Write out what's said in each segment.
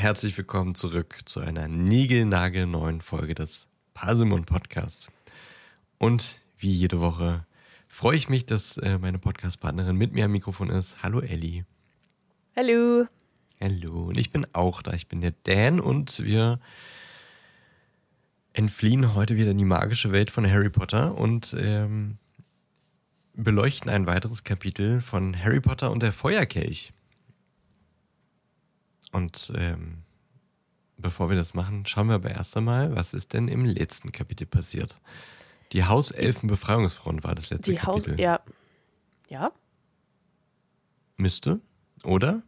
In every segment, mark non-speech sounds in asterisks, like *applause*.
Herzlich willkommen zurück zu einer niegelnagelneuen Folge des Parsimon Podcasts. Und wie jede Woche freue ich mich, dass äh, meine Podcast-Partnerin mit mir am Mikrofon ist. Hallo Elli. Hallo. Hallo. Und ich bin auch da. Ich bin der Dan und wir entfliehen heute wieder in die magische Welt von Harry Potter und ähm, beleuchten ein weiteres Kapitel von Harry Potter und der Feuerkelch. Und ähm, bevor wir das machen, schauen wir aber erst einmal, was ist denn im letzten Kapitel passiert. Die Hauselfen-Befreiungsfront war das letzte Die Haus. Kapitel. Ja. Ja? Müsste, oder?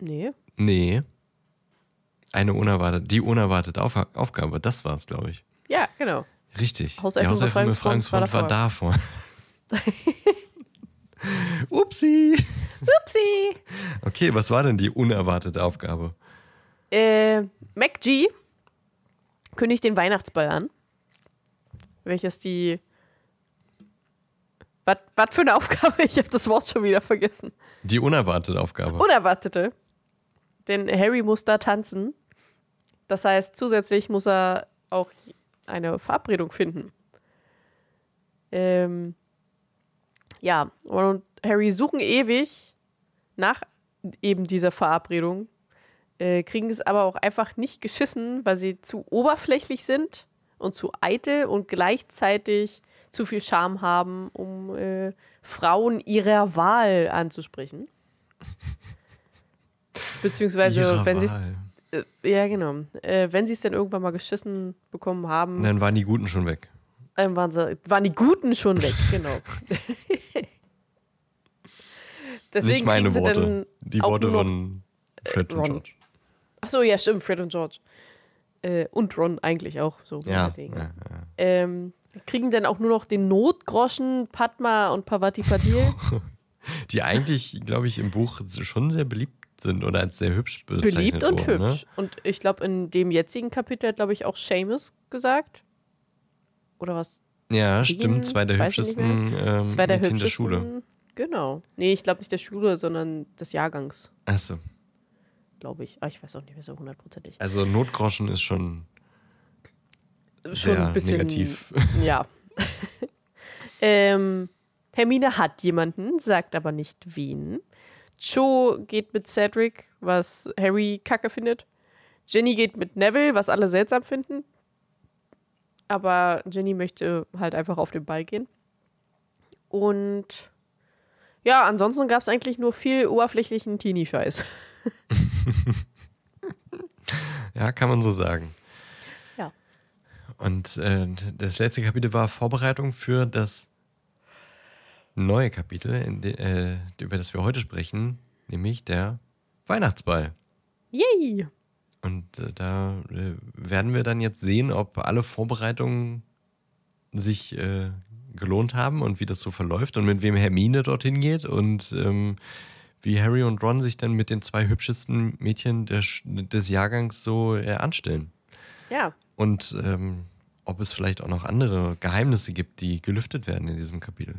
Nee. Nee. Eine unerwartete, die unerwartete Auf Aufgabe, das war es, glaube ich. Ja, genau. Richtig. Hauselfen-Befreiungsfront die Hauselfen-Befreiungsfront war davor. *laughs* *laughs* Upsi. Upsi. Okay, was war denn die unerwartete Aufgabe? Äh, MacG kündigt den Weihnachtsball an. Welches die. Was für eine Aufgabe? *laughs* Ich habe das Wort schon wieder vergessen. Die unerwartete Aufgabe. Unerwartete. Denn Harry muss da tanzen. Das heißt, zusätzlich muss er auch eine Verabredung finden. Ähm, ja, und Harry suchen ewig nach eben dieser Verabredung, äh, kriegen es aber auch einfach nicht geschissen, weil sie zu oberflächlich sind und zu eitel und gleichzeitig zu viel Charme haben, um äh, Frauen ihrer Wahl anzusprechen. *laughs* Beziehungsweise, Ihrer wenn sie es äh, ja, genau. Äh, wenn sie es dann irgendwann mal geschissen bekommen haben, dann waren die Guten schon weg. Dann waren, sie, waren die Guten schon weg, *laughs* genau. Deswegen Nicht meine Worte. Die Worte von Fred und Ron. George. Ach so, ja, stimmt, Fred und George. Äh, und Ron eigentlich auch so. Ja, ja, ja. Ähm, kriegen dann auch nur noch den Notgroschen Padma und Pavati Patil. *laughs* Die eigentlich, glaube ich, im Buch schon sehr beliebt sind oder als sehr hübsch bezeichnet beliebt und wurden, hübsch. Und ich glaube, in dem jetzigen Kapitel hat, glaube ich, auch Seamus gesagt. Oder was? Ja, Dean? stimmt. Zwei der hübschesten ähm, Zwei der Mädchen der hübschesten. Schule. Genau. Nee, ich glaube nicht der Schule, sondern des Jahrgangs, Achso. glaube ich. Ah, ich weiß auch nicht mehr so hundertprozentig. Also Notgroschen ist schon Schon sehr ein bisschen. negativ. *laughs* Ja. *laughs* ähm, Hermine hat jemanden, sagt aber nicht wen. Cho geht mit Cedric, was Harry kacke findet. Ginny geht mit Neville, was alle seltsam finden. Aber Ginny möchte halt einfach auf den Ball gehen. Und ja, ansonsten gab es eigentlich nur viel oberflächlichen Teenie-Scheiß. *laughs* Ja, kann man so sagen. Ja. Und äh, das letzte Kapitel war Vorbereitung für das neue Kapitel, de, äh, über das wir heute sprechen, nämlich der Weihnachtsball. Yay! Und äh, da äh, werden wir dann jetzt sehen, ob alle Vorbereitungen sich äh, gelohnt haben und wie das so verläuft und mit wem Hermine dorthin geht und ähm, wie Harry und Ron sich dann mit den zwei hübschesten Mädchen der, des Jahrgangs so äh, anstellen. Ja. Und ähm, ob es vielleicht auch noch andere Geheimnisse gibt, die gelüftet werden in diesem Kapitel.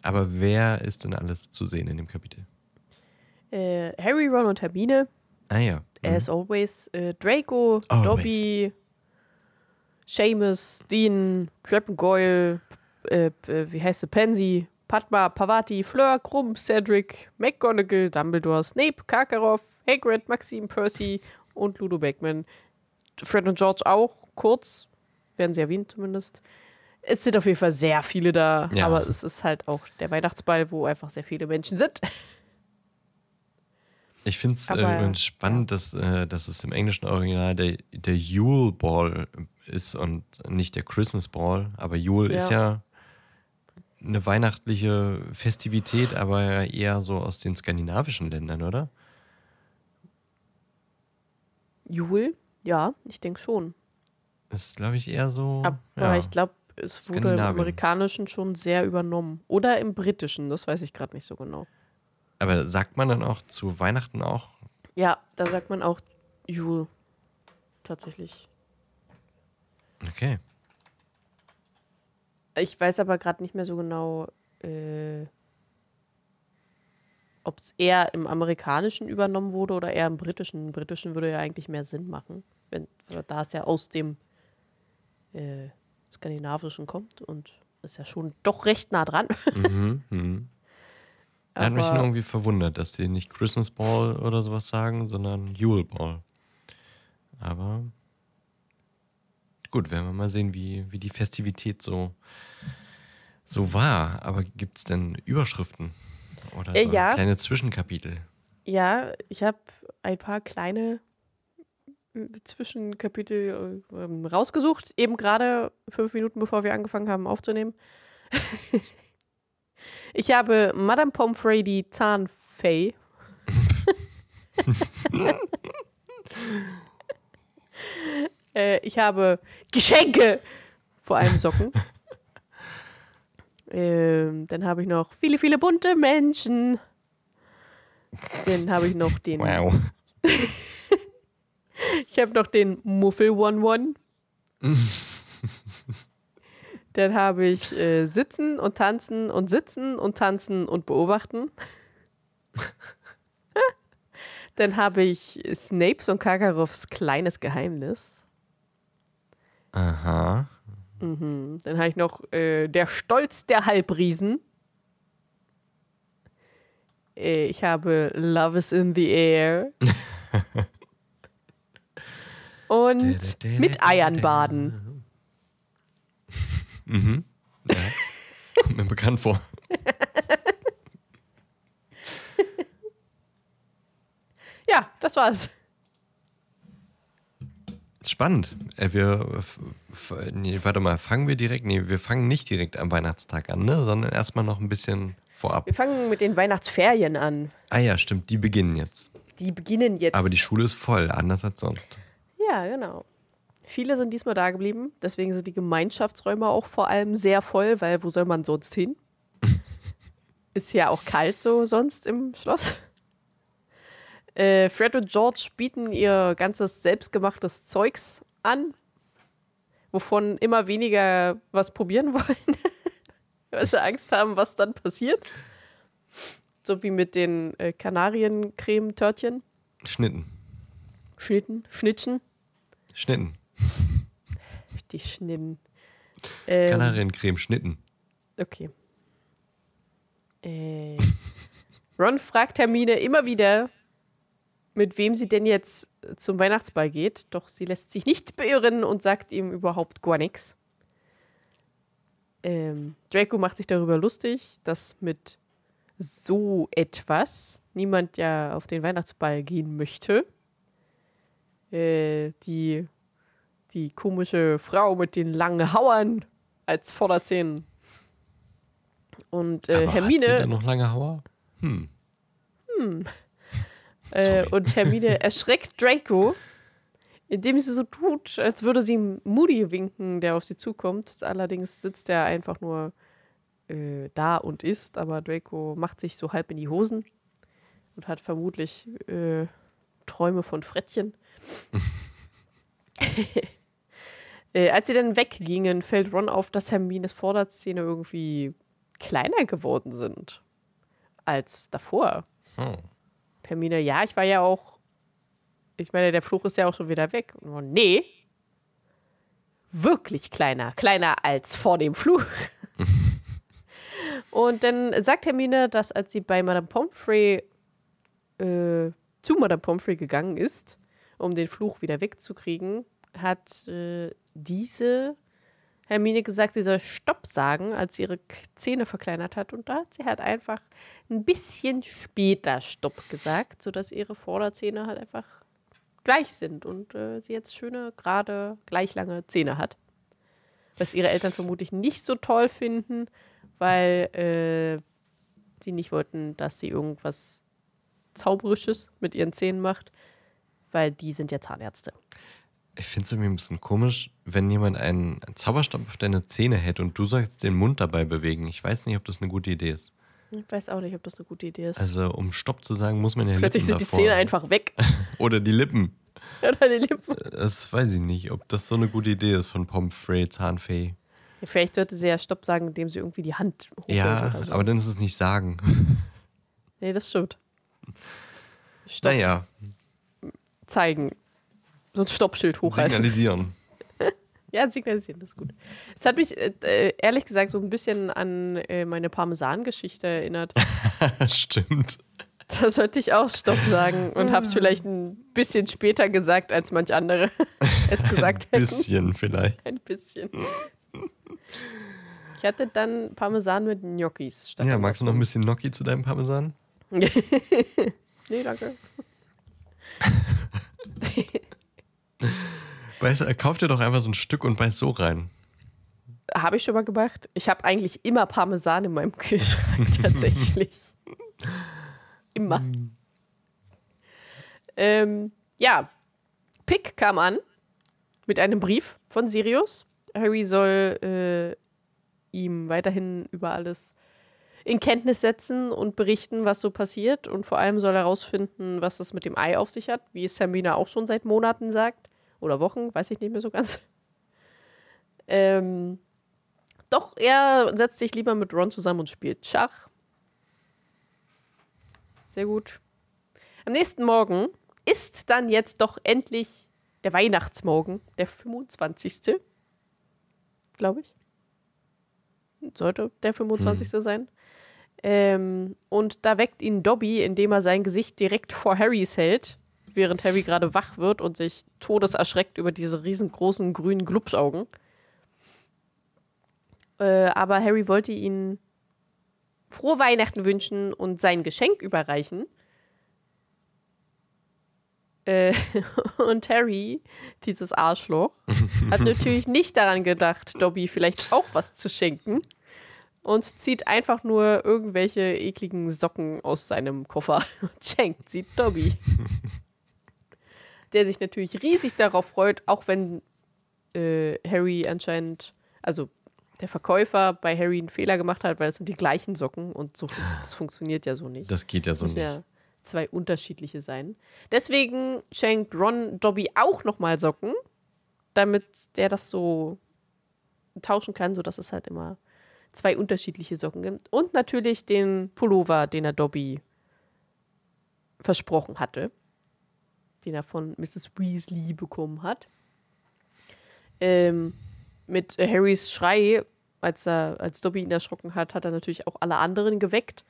Aber wer ist denn alles zu sehen in dem Kapitel? Äh, Harry, Ron und Hermine Ah ja. As always, äh, Draco, Always. Dobby, Seamus, Dean, Crabbe Goyle, äh, äh, wie heißt sie, Pansy, Padma, Pavati, Fleur, Krumm, Cedric, McGonagall, Dumbledore, Snape, Karkaroff, Hagrid, Maxim, Percy und Ludo Beckman. Fred und George auch, kurz, werden sie erwähnt zumindest. Es sind auf jeden Fall sehr viele da, Ja. aber es ist halt auch der Weihnachtsball, wo einfach sehr viele Menschen sind. *laughs* Ich finde es äh, spannend, dass, äh, dass es im englischen Original der, der Yule Ball ist und nicht der Christmas Ball. Aber Yule Ja. ist ja eine weihnachtliche Festivität, aber ja eher so aus den skandinavischen Ländern, oder? Jule? Ja, ich denke schon. Ist, glaube ich, eher so. Aber ja. ich glaube, es wurde im. Amerikanischen schon sehr übernommen. Oder im Britischen, das weiß ich gerade nicht so genau. Aber sagt man dann auch zu Weihnachten auch? Ja, da sagt man auch Jule. Tatsächlich. Okay. Ich weiß aber gerade nicht mehr so genau. Äh, ob es eher im amerikanischen übernommen wurde oder eher im britischen. Im britischen würde ja eigentlich mehr Sinn machen, wenn, da es ja aus dem äh, skandinavischen kommt und ist ja schon doch recht nah dran. Mhm, *laughs* mh. Hat mich nur irgendwie verwundert, dass sie nicht Christmas Ball oder sowas sagen, sondern Yule Ball. Aber gut, werden wir mal sehen, wie, wie die Festivität so, so war. Aber gibt es denn Überschriften oder äh, so ja. kleine Zwischenkapitel? Ja, ich habe ein paar kleine äh, Zwischenkapitel äh, rausgesucht, eben gerade fünf Minuten bevor wir angefangen haben aufzunehmen. *laughs* ich habe Madame Pomfrey, die Zahnfee. *laughs* äh, ich habe Geschenke, vor allem Socken. *laughs* ähm, dann habe ich noch viele, viele bunte Menschen. Dann habe ich noch den. Wow. *laughs* ich habe noch den Muffel One One. Dann habe ich äh, Sitzen und Tanzen und Sitzen und Tanzen und Beobachten. *laughs* Dann habe ich Snapes und Kakarovs kleines Geheimnis. Aha. Mhm. Dann habe ich noch äh, Der Stolz der Halbriesen. Äh, ich habe Love is in the Air. *laughs* und mit Eiern baden. *laughs* Mhm. Ja. Kommt mir bekannt vor. *laughs* ja, das war's. Spannend. Äh, wir, nee, warte mal, fangen wir direkt? Nee, wir fangen nicht direkt am Weihnachtstag an, ne? sondern erstmal noch ein bisschen vorab. Wir fangen mit den Weihnachtsferien an. Ah ja, stimmt, die beginnen jetzt. Die beginnen jetzt. Aber die Schule ist voll, anders als sonst. Ja, genau. Viele sind diesmal da geblieben, deswegen sind die Gemeinschaftsräume auch vor allem sehr voll, weil wo soll man sonst hin? *laughs* ist ja auch kalt so sonst im Schloss. Äh, Fred und George bieten ihr ganzes selbstgemachtes Zeugs an, wovon immer weniger was probieren *laughs* wollen, weil sie Angst haben, was dann passiert. So wie mit den äh, Kanariencreme-Törtchen. Schnitten. Schnitten? Schnittchen? Schnitten. Die Schnitten. Ähm, Kanariencreme, Schnitten. Okay. Äh, Ron fragt Hermine immer wieder, mit wem sie denn jetzt zum Weihnachtsball geht, doch sie lässt sich nicht beirren und sagt ihm überhaupt gar nichts. Ähm, Draco macht sich darüber lustig, dass mit so etwas niemand ja auf den Weihnachtsball gehen möchte. Äh, die, die komische Frau mit den langen Hauern als Vorderzähnen. Und äh, Aber Hermine. Hat sie denn noch lange Hauer? Hm. Hm. *laughs* Äh, und Hermine *laughs* erschreckt Draco, indem sie so tut, als würde sie Moody winken, der auf sie zukommt. Allerdings sitzt er einfach nur äh, da und isst, aber Draco macht sich so halb in die Hosen und hat vermutlich äh, Träume von Frettchen. *laughs* äh, als sie dann weggingen, fällt Ron auf, dass Hermines Vorderzähne irgendwie kleiner geworden sind als davor. Oh. Hermine, ja, ich war ja auch, ich meine, der Fluch ist ja auch schon wieder weg. Und nee, wirklich kleiner, kleiner als vor dem Fluch. *laughs* und dann sagt Hermine, dass als sie bei Madame Pomfrey äh, zu Madame Pomfrey gegangen ist, um den Fluch wieder wegzukriegen, hat äh, diese Hermine gesagt, sie soll Stopp sagen, als sie ihre Zähne verkleinert hat. Und da hat sie halt einfach ein bisschen später Stopp gesagt, sodass ihre Vorderzähne halt einfach gleich sind und äh, sie jetzt schöne, gerade, gleich lange Zähne hat. Was ihre Eltern vermutlich nicht so toll finden, weil äh, sie nicht wollten, dass sie irgendwas Zauberisches mit ihren Zähnen macht, weil die sind ja Zahnärzte. Ich finde es irgendwie ein bisschen komisch, wenn jemand einen Zauberstab auf deine Zähne hält und du sollst den Mund dabei bewegen. Ich weiß nicht, ob das eine gute Idee ist. Ich weiß auch nicht, ob das eine gute Idee ist. Also, um Stopp zu sagen, muss man ja Plötzlich Lippen sind die Zähne einfach weg. *laughs* Oder die Lippen. *laughs* Oder die Lippen. Das weiß ich nicht, ob das so eine gute Idee ist von Pomfrey, Zahnfee. Ja, vielleicht sollte sie ja Stopp sagen, indem sie irgendwie die Hand hochhält. Ja, so. aber dann ist es nicht sagen. Nee, das stimmt. Stopp. Naja, Zeigen. So ein Stoppschild hochhalten. signalisieren. *laughs* Ja, signalisieren, das ist gut. Es hat mich äh, äh, ehrlich gesagt so ein bisschen an äh, meine Parmesan-Geschichte erinnert. *laughs* Stimmt. Da sollte ich auch Stopp sagen und habe es vielleicht ein bisschen später gesagt, als manch andere *laughs* es gesagt Ein hätten. bisschen vielleicht. Ein bisschen. Ich hatte dann Parmesan mit Gnocchis statt. Ja, magst du noch ein bisschen Gnocchi zu deinem Parmesan? nee, danke. Du, kauf dir doch einfach so ein Stück und beiß so rein. Habe ich schon mal gemacht. Ich habe eigentlich immer Parmesan in meinem Kühlschrank *laughs* tatsächlich. immer. Ähm, ja, Pick kam an mit einem Brief von Sirius. Harry soll äh, ihm weiterhin über alles in Kenntnis setzen und berichten, was so passiert. Und vor allem soll er herausfinden, was das mit dem Ei auf sich hat, wie es Hermine auch schon seit Monaten sagt. Oder Wochen, weiß ich nicht mehr so ganz. *laughs* Ähm, doch, er setzt sich lieber mit Ron zusammen und spielt Schach. Sehr gut. Am nächsten Morgen ist dann jetzt doch endlich der Weihnachtsmorgen, der 25. Glaube ich. Sollte der 25. sein. Ähm, und da weckt ihn Dobby, indem er sein Gesicht direkt vor Harrys hält, während Harry gerade wach wird und sich todeserschreckt über diese riesengroßen grünen Glubschaugen. Äh, aber Harry wollte ihn frohe Weihnachten wünschen und sein Geschenk überreichen. Äh, *laughs* und Harry, dieses Arschloch, hat *laughs* natürlich nicht daran gedacht, Dobby vielleicht auch was zu schenken und zieht einfach nur irgendwelche ekligen Socken aus seinem Koffer *laughs* und schenkt sie Dobby. Der sich natürlich riesig darauf freut, auch wenn äh, Harry anscheinend, also der Verkäufer bei Harry einen Fehler gemacht hat, weil es sind die gleichen Socken und so, das funktioniert ja so nicht. Das geht ja so Müssen nicht. ja zwei unterschiedliche sein. Deswegen schenkt Ron Dobby auch nochmal Socken, damit der das so tauschen kann, sodass es halt immer zwei unterschiedliche Socken gibt. Und natürlich den Pullover, den er Dobby versprochen hatte, den er von Mrs. Weasley bekommen hat. Ähm, mit Harrys Schrei, als, er, als Dobby ihn erschrocken hat, hat er natürlich auch alle anderen geweckt,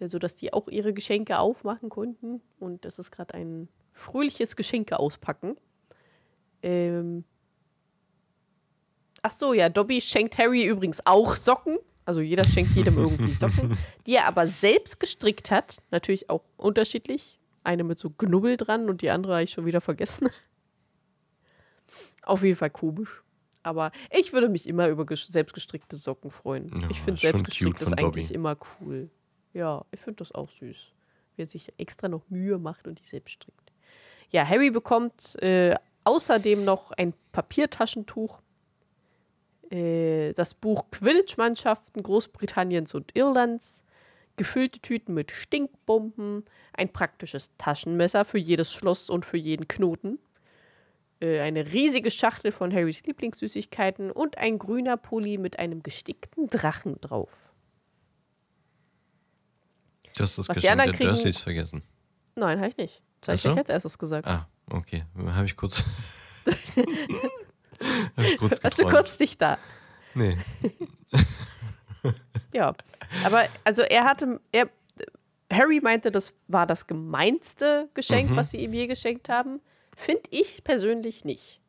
äh, sodass die auch ihre Geschenke aufmachen konnten. Und das ist gerade ein fröhliches Geschenke auspacken. Ähm Ach so, ja, Dobby schenkt Harry übrigens auch Socken. Also jeder schenkt jedem *laughs* irgendwie Socken, die er aber selbst gestrickt hat. Natürlich auch unterschiedlich. Eine mit so Knubbel dran und die andere habe ich schon wieder vergessen. Auf jeden Fall komisch. Aber ich würde mich immer über ges- selbstgestrickte Socken freuen. Ja, ich finde schon selbstgestrickt cute von ist eigentlich Dobby. immer cool. Ja, ich finde das auch süß. Wer sich extra noch Mühe macht und die selbst strickt. Ja, Harry bekommt äh, außerdem noch ein Papiertaschentuch, äh, das Buch Quidditch-Mannschaften Großbritanniens und Irlands, gefüllte Tüten mit Stinkbomben, ein praktisches Taschenmesser für jedes Schloss und für jeden Knoten, äh, eine riesige Schachtel von Harrys Lieblingssüßigkeiten und ein grüner Pulli mit einem gestickten Drachen drauf. Du hast das Was Geschenk der kriegen- Dursleys vergessen. Nein, habe ich nicht. Das habe ich als erstes gesagt. Ah, okay. Habe ich kurz. *laughs* Habe ich kurz Warst du geträumt. kurz nicht da? Nee. *laughs* Ja. Aber also er hatte, er, Harry meinte, das war das gemeinste Geschenk, Mhm. was sie ihm je geschenkt haben. Finde ich persönlich nicht.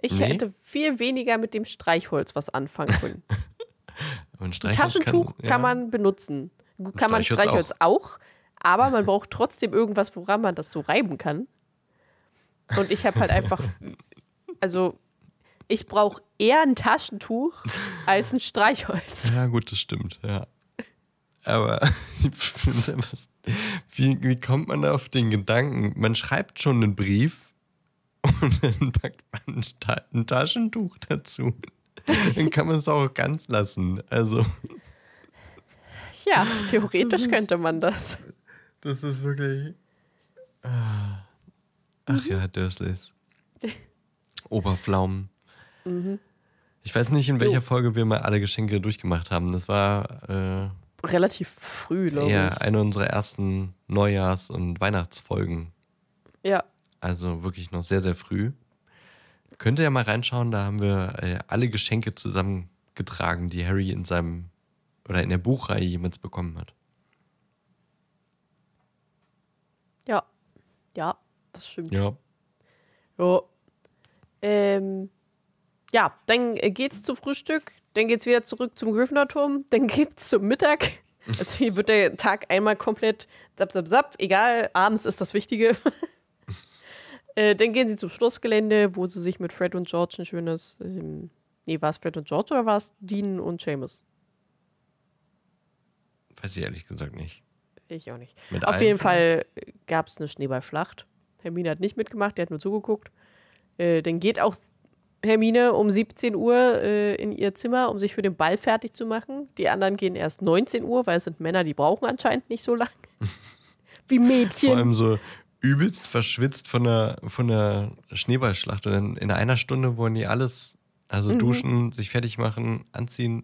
Ich Nee? hätte viel weniger mit dem Streichholz was anfangen können. *laughs* Ein Streichholz Taschentuch kann, ja. man benutzen. Kann man Streichholz Streichholz auch. aber man braucht trotzdem irgendwas, woran man das so reiben kann. Und ich habe halt einfach, also ich brauche eher ein Taschentuch als ein Streichholz. Ja, gut, das stimmt, ja. Aber *laughs* wie, wie kommt man da auf den Gedanken? Man schreibt schon einen Brief und *laughs* dann packt man ein, Ta ein Taschentuch dazu. Dann kann man es auch ganz lassen. Also, Ja, theoretisch könnte man das. das ist wirklich. Ah. Ach ja, Dursleys. *laughs* Oberpflaumen. Ich weiß nicht, in welcher Folge wir mal alle Geschenke durchgemacht haben. Das war äh, relativ früh, glaube Ja, ich. eine unserer ersten Neujahrs- und Weihnachtsfolgen. Ja. Also wirklich noch sehr, sehr früh. Könnt ihr ja mal reinschauen, da haben wir äh, alle Geschenke zusammengetragen, die Harry in seinem oder in der Buchreihe jemals bekommen hat. Ja. Ja, das stimmt. Ja. Ja. Ähm, ja, dann äh, geht's zum Frühstück, dann geht's wieder zurück zum Gryffindor-Turm, *laughs* dann gibt's zum Mittag. *laughs* Also hier wird der Tag einmal komplett zap, zap, zap. Egal, abends ist das Wichtige. *laughs* äh, dann gehen sie zum Schlossgelände, wo sie sich mit Fred und George ein schönes. Ähm, nee, war es Fred und George oder war es Dean und Seamus? Weiß ich ehrlich gesagt nicht. Ich auch nicht. Mit Auf jeden? Fall gab es eine Schneeballschlacht. Hermine hat nicht mitgemacht, der hat nur zugeguckt. Äh, dann geht auch Hermine um 17 Uhr äh, in ihr Zimmer, um sich für den Ball fertig zu machen. Die anderen gehen erst 19 Uhr, weil es sind Männer, die brauchen anscheinend nicht so lang. *laughs* Wie Mädchen. Vor allem so übelst verschwitzt von der, von der Schneeballschlacht. Und dann in einer Stunde wollen die alles, Mhm. also duschen, sich fertig machen, anziehen.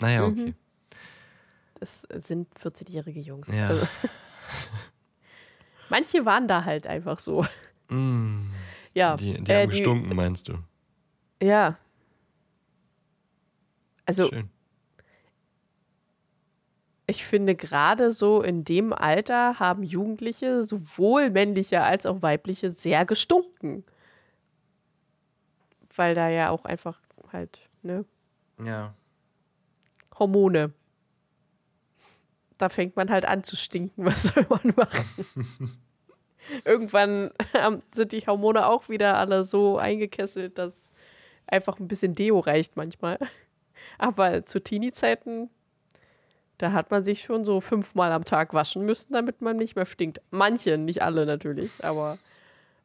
Naja, Mhm. okay. Das sind 14-jährige Jungs. Ja. Also, *laughs* manche waren da halt einfach so. Mm, Ja, die die äh, haben gestunken, meinst du? Ja. Also, Schön. Ich finde, gerade so in dem Alter haben Jugendliche, sowohl männliche als auch weibliche, sehr gestunken. Weil da ja auch einfach halt, ne, Ja. Hormone. Da fängt man halt an zu stinken. *laughs* Was soll man machen? *laughs* Irgendwann *laughs* sind die Hormone auch wieder alle so eingekesselt, dass einfach ein bisschen Deo reicht manchmal. *laughs* Aber zu Teenie-Zeiten, da hat man sich schon so fünfmal am Tag waschen müssen, damit man nicht mehr stinkt. Manche, nicht alle natürlich, aber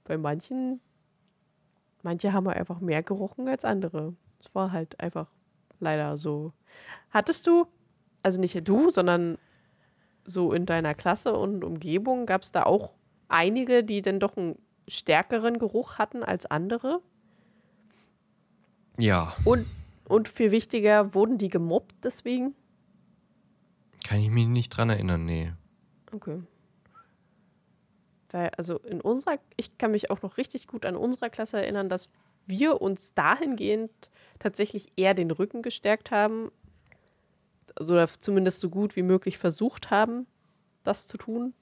bei manchen, manche haben einfach mehr gerochen als andere. Es war halt einfach leider so. Hattest du, also nicht du, sondern so in deiner Klasse und Umgebung, gab es da auch einige, die denn doch einen stärkeren Geruch hatten als andere? Ja, Und, und viel wichtiger, wurden die gemobbt deswegen? kann ich mich nicht dran erinnern, nee. Okay. Weil, also in unserer, ich kann mich auch noch richtig gut an unserer Klasse erinnern, dass wir uns dahingehend tatsächlich eher den Rücken gestärkt haben. Oder zumindest so gut wie möglich versucht haben, das zu tun.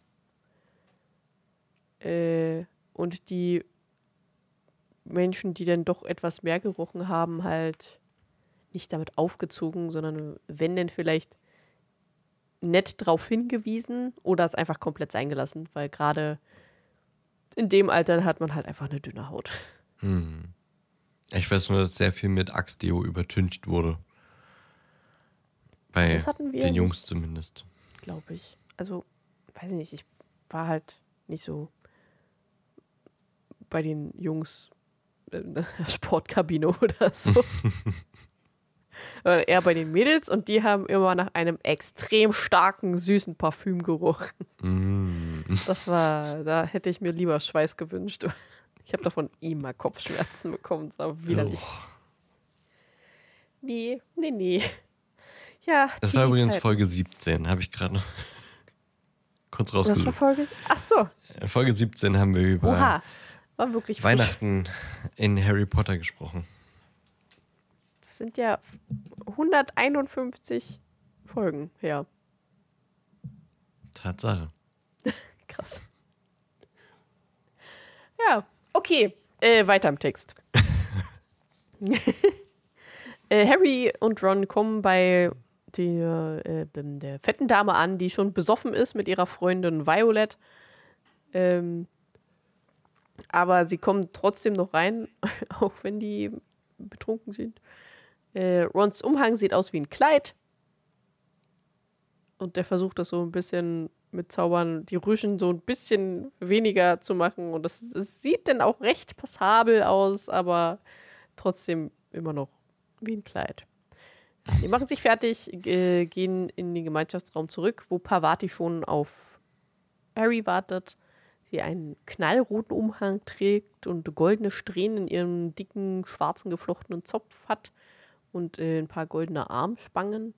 Äh, und die Menschen, die dann doch etwas mehr gerochen haben, halt nicht damit aufgezogen, sondern wenn denn vielleicht nett drauf hingewiesen oder es einfach komplett sein gelassen, weil gerade in dem Alter hat man halt einfach eine dünne Haut. Hm. Ich weiß nur, dass sehr viel mit Axtdeo übertüncht wurde. Bei Das hatten wir den. Jungs zumindest. glaube ich. Also, weiß ich nicht, ich war halt nicht so bei den Jungs in der *laughs* Sportkabine oder so. Sondern *laughs* eher bei den Mädels und die haben immer nach einem extrem starken, süßen Parfüm gerochen. Mm. Das war, da hätte ich mir lieber Schweiß gewünscht. Ich habe davon immer Kopfschmerzen bekommen. Das war widerlich. Nee, nee, nee. Ja, Das war übrigens Teenie-Zeit. Folge 17, habe ich gerade noch *laughs* kurz Das war rausgesucht. Folge. Ach so. In Folge 17 haben wir über Oha. War wirklich frisch. Weihnachten in Harry Potter gesprochen. Das sind ja 151 Folgen her. Tatsache. *laughs* Krass. Ja, okay. Äh, weiter im Text. *laughs* äh, Harry und Ron kommen bei der, äh, der fetten Dame an, die schon besoffen ist mit ihrer Freundin Violet. Ähm, aber sie kommen trotzdem noch rein, *laughs* auch wenn die betrunken sind. Äh, Rons Umhang sieht aus wie ein Kleid. Und der versucht das so ein bisschen mit Zaubern, die Rüschen so ein bisschen weniger zu machen. Und das, es sieht dann auch recht passabel aus, aber trotzdem immer noch wie ein Kleid. Die machen sich fertig, äh, gehen in den Gemeinschaftsraum zurück, wo Pavati schon auf Harry wartet. Sie einen knallroten Umhang trägt und goldene Strähnen in ihrem dicken, schwarzen, geflochtenen Zopf hat und äh, ein paar goldene Armspangen.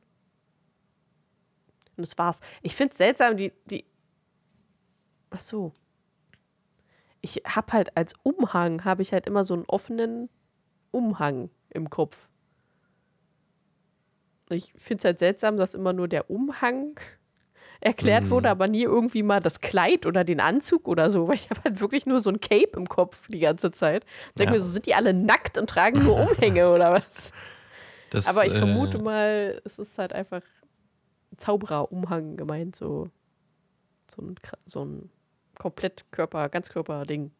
Und das war's. Ich finde es seltsam, die, die. Ach so. Ich habe halt als Umhang, habe ich halt immer so einen offenen Umhang im Kopf. Ich finde es halt seltsam, dass immer nur der Umhang erklärt Mhm. wurde, aber nie irgendwie mal das Kleid oder den Anzug oder so, *laughs* weil ich habe halt wirklich nur so ein Cape im Kopf die ganze Zeit. Denke Ja. mir so, sind die alle nackt und tragen nur *laughs* Umhänge oder was? Das, Aber ich äh, vermute mal, es ist halt einfach ein Zaubererumhang gemeint, so, so ein, so ein Komplettkörper, Ganzkörper-Ding.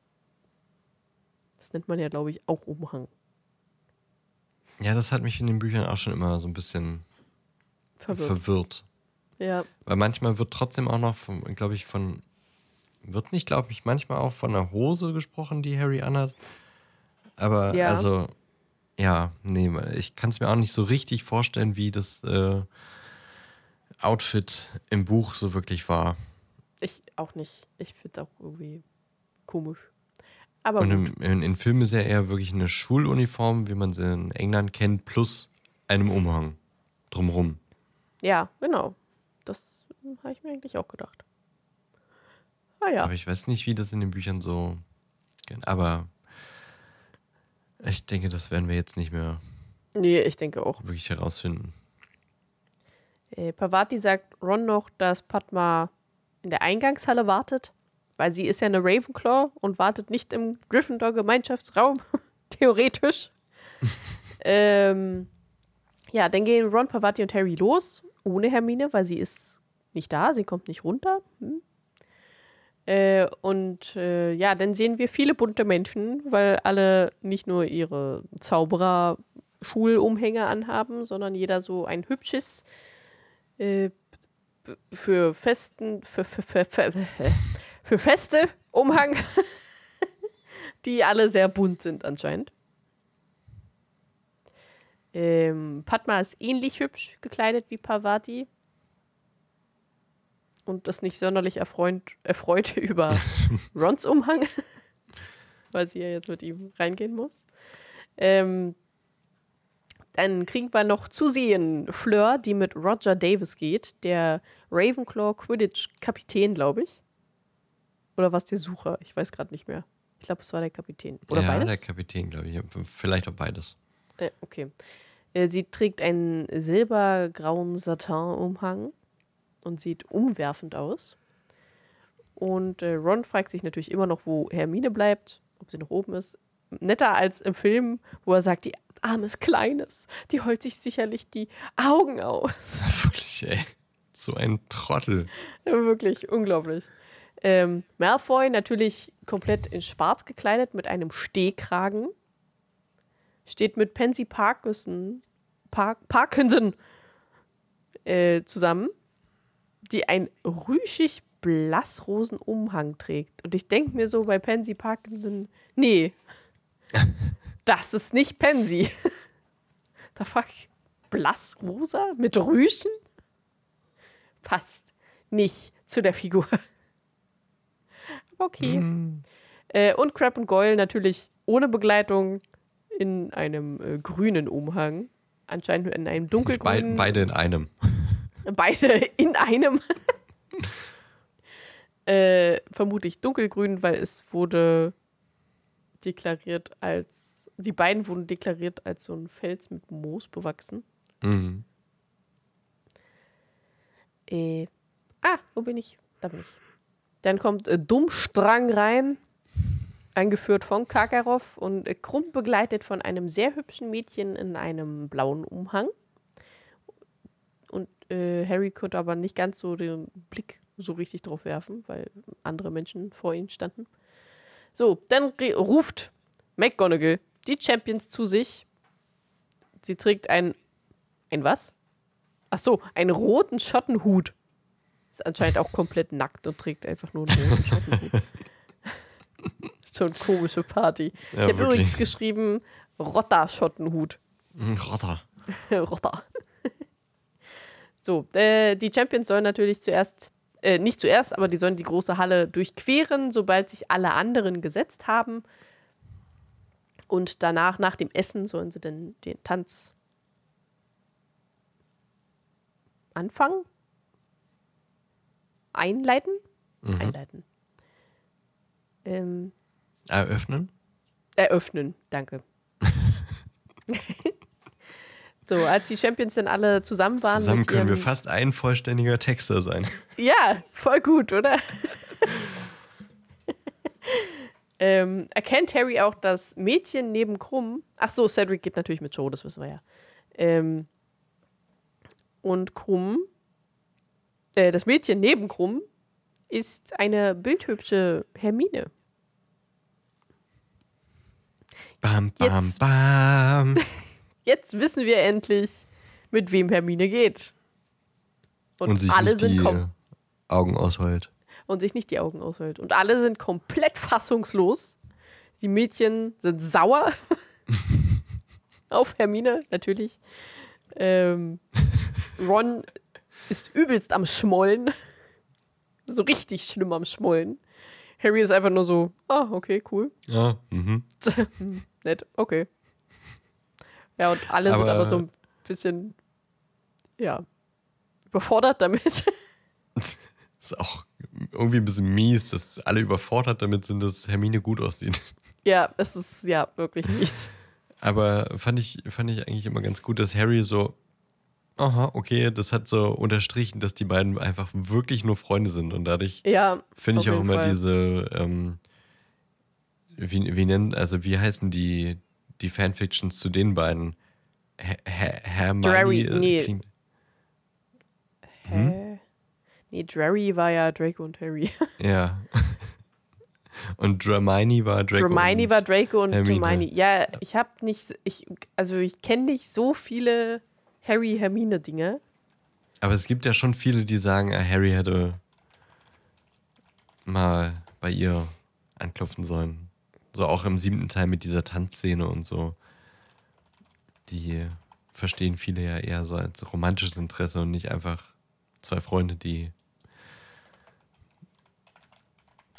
Das nennt man ja, glaube ich, auch Umhang. Ja, das hat mich in den Büchern auch schon immer so ein bisschen Verwirrt. verwirrt. Ja, Weil manchmal wird trotzdem auch noch, glaube ich, von. Wird nicht, glaube ich, manchmal auch von einer Hose gesprochen, die Harry anhat. Aber Ja. also, ja, nee, ich kann es mir auch nicht so richtig vorstellen, wie das äh, Outfit im Buch so wirklich war. ich auch nicht. Ich finde auch irgendwie komisch. Aber Und gut. im, in, in Filmen ist ja eher wirklich eine Schuluniform, wie man sie in England kennt, plus einem Umhang drumrum. ja, genau. Das habe ich mir eigentlich auch gedacht. Ah ja. Aber ich weiß nicht, wie das in den Büchern so. Aber ich denke, das werden wir jetzt nicht mehr Nee, ich denke auch. wirklich herausfinden. Äh, Pavati sagt Ron noch, dass Padma in der Eingangshalle wartet, weil sie ist ja eine Ravenclaw und wartet nicht im Gryffindor-Gemeinschaftsraum, *laughs* theoretisch. *laughs* ähm, ja, dann gehen Ron, Pavati und Harry los, ohne Hermine, weil sie ist nicht da, sie kommt nicht runter. Hm. Äh, und äh, ja, dann sehen wir viele bunte Menschen, weil alle nicht nur ihre Zauberer-Schulumhänge anhaben, sondern jeder so ein hübsches äh, für festen, für, für, für, für feste Umhang, *laughs* die alle sehr bunt sind anscheinend. Ähm, Padma ist ähnlich hübsch gekleidet wie Parvati. Und ist nicht sonderlich erfreut, erfreut *laughs* über *laughs* Rons Umhang, *laughs* weil sie ja jetzt mit ihm reingehen muss. Ähm, dann kriegen wir noch zu sehen Fleur, die mit Roger Davis geht, der Ravenclaw Quidditch-Kapitän, glaube ich. Oder was der Sucher? Ich weiß gerade nicht mehr. Ich glaube, es war der Kapitän. Oder ja, beides? der Kapitän, glaube ich. Vielleicht auch beides. Äh, okay. Äh, sie trägt einen silbergrauen Satin-Umhang und sieht umwerfend aus. Und äh, Ron fragt sich natürlich immer noch, wo Hermine bleibt, ob sie noch oben ist. Netter als im Film, wo er sagt, die armes Kleines, die heult sich sicherlich die Augen aus. *laughs* Wirklich, ey. So ein Trottel. Wirklich unglaublich. Ähm, Malfoy natürlich komplett in schwarz gekleidet mit einem Stehkragen. Steht mit Pansy Parkinson, Park, Parkinson äh, zusammen, die einen rüschig blassrosen Umhang trägt. Und ich denke mir so bei Pansy Parkinson, nee, *laughs* das ist nicht Pansy. da ich, blassrosa mit Rüschen? Passt nicht zu der Figur. Okay. Äh, und Crab und Goyle natürlich ohne Begleitung in einem äh, grünen Umhang. Anscheinend in einem dunkelgrünen. beide in einem. *laughs* Beide in einem. *laughs* äh, vermutlich dunkelgrün, weil es wurde deklariert als. Die beiden wurden deklariert als so ein Fels mit Moos bewachsen. Mhm. Äh, ah, wo bin ich? Da bin ich. Dann kommt äh, Dummstrang rein, angeführt von Karkaroff und äh, Krumm begleitet von einem sehr hübschen Mädchen in einem blauen Umhang. Und äh, Harry konnte aber nicht ganz so den Blick so richtig drauf werfen, weil andere Menschen vor ihnen standen. So, dann ruft McGonagall die Champions zu sich. Sie trägt ein. Ein was? Ach so, einen roten Schottenhut. Ist anscheinend auch komplett nackt und trägt einfach nur einen roten *laughs* Schottenhut. So eine komische Party. Ja, ich habe übrigens geschrieben Rotter-Schottenhut. Mhm, Rotter. *laughs* Rotter. so, äh, die Champions sollen natürlich zuerst, äh, nicht zuerst, aber die sollen die große Halle durchqueren, sobald sich alle anderen gesetzt haben. Und danach, nach dem Essen, sollen sie dann den Tanz anfangen. einleiten. Einleiten. Ähm, Eröffnen? eröffnen, danke. *laughs* so, als die Champions dann alle zusammen waren. Zusammen können wir fast ein vollständiger Texter sein. Ja, voll gut, oder? *laughs* ähm, erkennt Harry auch das Mädchen neben Krumm. Ach so, Cedric geht natürlich mit Joe, das wissen wir ja. Ähm, und Krumm, äh, das Mädchen neben Krumm, ist eine bildhübsche Hermine. Bam, bam, Jetzt- bam. *laughs* Jetzt wissen wir endlich, mit wem Hermine geht. Und, Und sich alle nicht sind die Augen ausheult. und sich nicht die Augen ausheult. Und alle sind komplett fassungslos. Die Mädchen sind sauer *laughs* auf Hermine, natürlich. Ähm, *laughs* Ron ist übelst am Schmollen. So richtig schlimm am Schmollen. Harry ist einfach nur so, ah, okay, cool. Ja, mhm. Nett, okay. Ja, und alle sind Aber- aber so ein bisschen, ja, überfordert damit. *laughs* Ist auch irgendwie ein bisschen mies, dass alle überfordert damit sind, dass Hermine gut aussieht. ja, es ist ja wirklich mies. Aber fand ich, fand ich eigentlich immer ganz gut, dass Harry so, aha, okay, das hat so unterstrichen, dass die beiden einfach wirklich nur Freunde sind. Und dadurch Ja, finde ich auch immer Fall. diese, ähm, wie, wie nennen, also wie heißen die, die Fanfictions zu den beiden? Her Her Hermione äh, nee. klingt, Hä? Nee, Drarry war ja Draco und Harry. *laughs* ja. Und Dramini war Draco. Und, war Draco und Hermine. Ja, ich habe nicht, ich, also ich kenne nicht so viele Harry-Hermine-Dinge. Aber es gibt ja schon viele, die sagen, ah, Harry hätte mal bei ihr anklopfen sollen. So auch im siebten Teil mit dieser Tanzszene und so. Die verstehen viele ja eher so als romantisches Interesse und nicht einfach zwei Freunde, die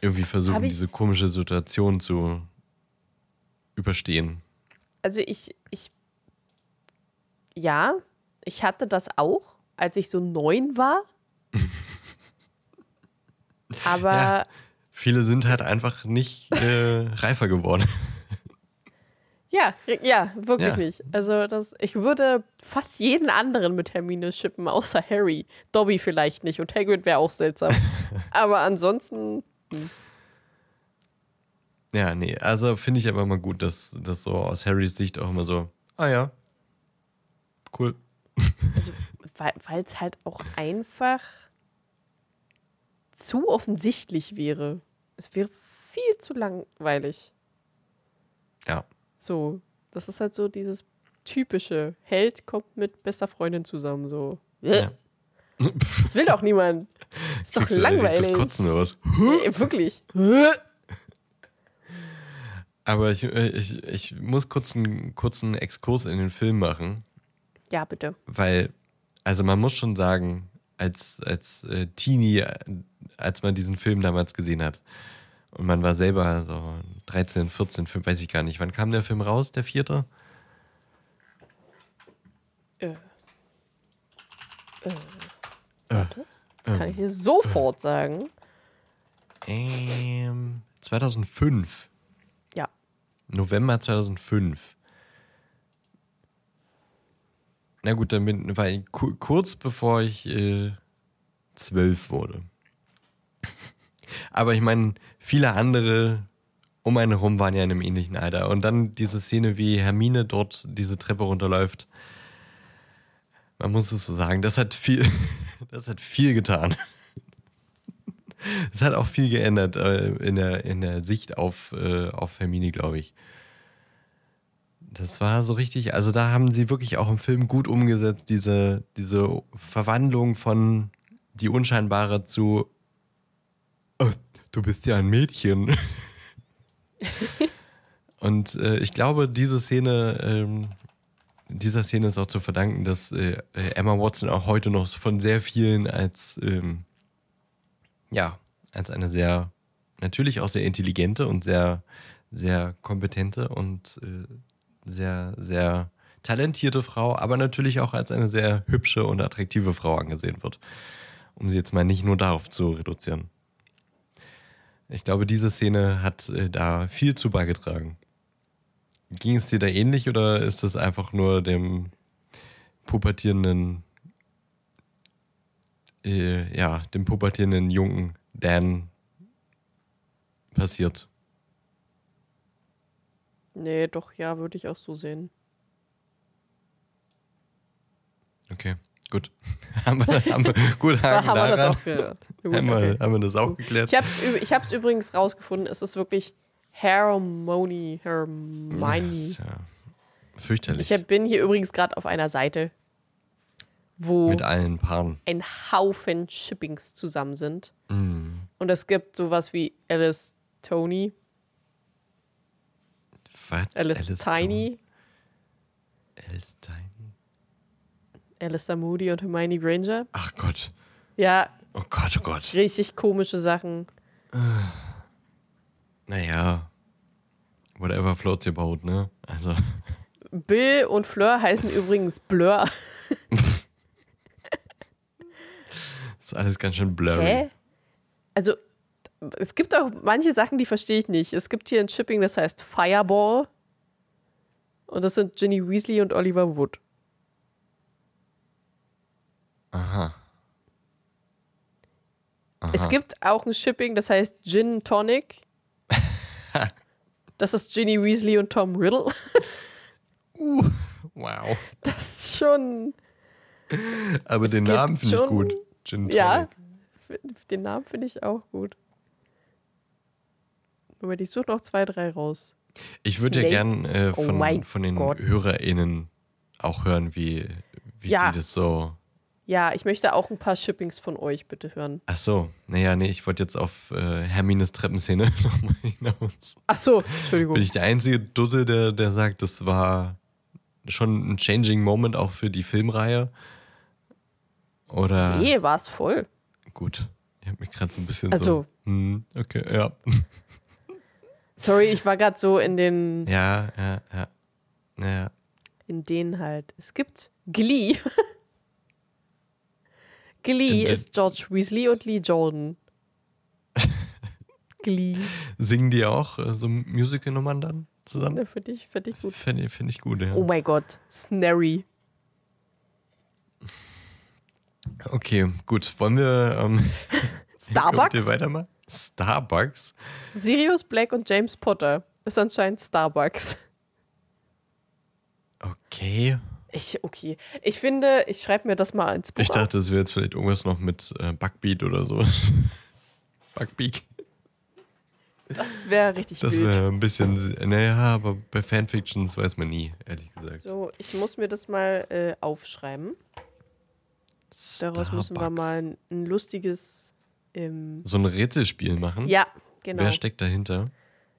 irgendwie versuchen, diese komische Situation zu überstehen. Also ich, ich, ja, ich hatte das auch, als ich so neun war. *laughs* Aber Ja. Viele sind halt einfach nicht äh, reifer geworden. Ja, ja, wirklich Ja. nicht. Also das, ich würde fast jeden anderen mit Hermine schippen, außer Harry. Dobby vielleicht nicht und Hagrid wäre auch seltsam. *laughs* Aber ansonsten, Ja, nee, also finde ich aber immer gut, dass das so aus Harrys Sicht auch immer so, ah ja, cool. weil es halt auch einfach zu offensichtlich wäre. Es wäre viel zu langweilig. Ja. So, das ist halt so dieses typische Held kommt mit bester Freundin zusammen, so. ja. Das will doch niemand. *laughs* Ist doch Kriegst langweilig. Das Kotzen aus. Ey, wirklich. *laughs* Aber ich, äh, ich, ich muss kurz einen kurzen Exkurs in den Film machen, Ja, bitte. weil, also man muss schon sagen, als, als äh, Teenie, äh, als man diesen Film damals gesehen hat, und man war selber so 13, 14, 15, weiß ich gar nicht. Wann kam der Film raus, der vierte? Äh. Äh. Warte. Das kann ich dir sofort sagen. Ähm, 2005. Ja. November 2005. Na gut, dann bin, war ich ku- kurz bevor ich äh, zwölf wurde. Aber ich meine, viele andere um einen herum waren ja in einem ähnlichen Alter. Und dann diese Szene, wie Hermine dort diese Treppe runterläuft. Man muss es so sagen, das hat viel, *laughs* das hat viel getan. Es hat auch viel geändert äh, in, der, in der Sicht auf, äh, auf Hermine, glaube ich. Das war so richtig, also da haben sie wirklich auch im Film gut umgesetzt, diese, diese Verwandlung von die Unscheinbare zu oh, du bist ja ein Mädchen. Und äh, ich glaube, diese Szene, ähm, dieser Szene ist auch zu verdanken, dass äh, Emma Watson auch heute noch von sehr vielen als ähm, ja, als eine sehr, natürlich auch sehr intelligente und sehr, sehr kompetente und äh, sehr, sehr talentierte Frau, aber natürlich auch als eine sehr hübsche und attraktive Frau angesehen wird. Um sie jetzt mal nicht nur darauf zu reduzieren. Ich glaube, diese Szene hat äh, da viel zu beigetragen. Ging es dir da ähnlich oder ist das einfach nur dem pubertierenden, äh, ja, dem pubertierenden jungen Dan passiert? Nee, doch, ja, würde ich auch so sehen. Okay, gut. *laughs* haben wir, haben wir, *laughs* gut, Haken haben wir das auch. Gut, haben, wir, okay. haben wir das auch geklärt? Ich üb- ich hab's übrigens rausgefunden, es ist wirklich Hermione. Hermione. Das ist ja fürchterlich. Ich bin hier übrigens gerade auf einer Seite, wo Mit allen Paaren. ein Haufen Shippings zusammen sind. Mm. Und es gibt sowas wie Alice Tony, Was? Alice, Tiny, Tony? Alice Tiny. Alistair Moody und Hermione Granger. Ach Gott. Ja, Oh Gott, oh Gott. richtig komische Sachen. Naja. Whatever floats your boat, ne? Also. Bill und Fleur heißen übrigens Blur. *laughs* Ist alles ganz schön blurry. Hä? Also, es gibt auch manche Sachen, die verstehe ich nicht. Es gibt hier ein Shipping, das heißt Fireball. Und das sind Ginny Weasley und Oliver Wood. Aha. Aha. Es gibt auch ein Shipping, das heißt Gin Tonic. *laughs* Das ist Ginny Weasley und Tom Riddle. Wow. Das ist schon. Aber den Namen finde ich gut. Gin Tonic. Ja, den Namen finde ich auch gut. Moment, ich suche noch zwei, drei raus. Ich würde ja gern äh, Oh von, mein von den Gott. HörerInnen auch hören, wie, wie Ja. die das so. Ja, ich möchte auch ein paar Shippings von euch bitte hören. Ach so. Naja, nee, ich wollte jetzt auf äh, Hermines Treppenszene *laughs* nochmal hinaus. Ach so, Entschuldigung. Bin ich der einzige Dussel, der, der sagt, das war schon ein changing Moment auch für die Filmreihe? Oder Nee, war es voll. gut. Ich habe mich gerade so ein bisschen Also- so. Hm, okay, ja. *laughs* Sorry, ich war gerade so in den, Ja, ja, ja. Naja. in denen halt. Es gibt Glee. *laughs* Glee ist George Weasley und Lee Jordan. *laughs* Glee. Singen die auch äh, so Musical-Nummern dann zusammen? Ja, Finde ich, find ich gut. Finde ich, find ich gut, ja. Oh mein Gott. Snarry. Okay, gut. Wollen wir. Ähm, *laughs* Starbucks? Ihr weiter mal? Starbucks? Sirius Black und James Potter ist anscheinend Starbucks. Okay. Ich, okay. Ich finde, ich schreibe mir das mal ins Buch. Ich dachte, es wäre jetzt vielleicht irgendwas noch mit äh, Bugbeat oder so. *laughs* Bugbeat. das wäre richtig Das wäre ein bisschen. Naja, aber bei Fanfictions weiß man nie, ehrlich gesagt. So, ich muss mir das mal äh, aufschreiben. Daraus müssen wir Starbucks. mal ein, ein lustiges. Ähm, So ein Rätselspiel machen. ja, genau. Wer steckt dahinter?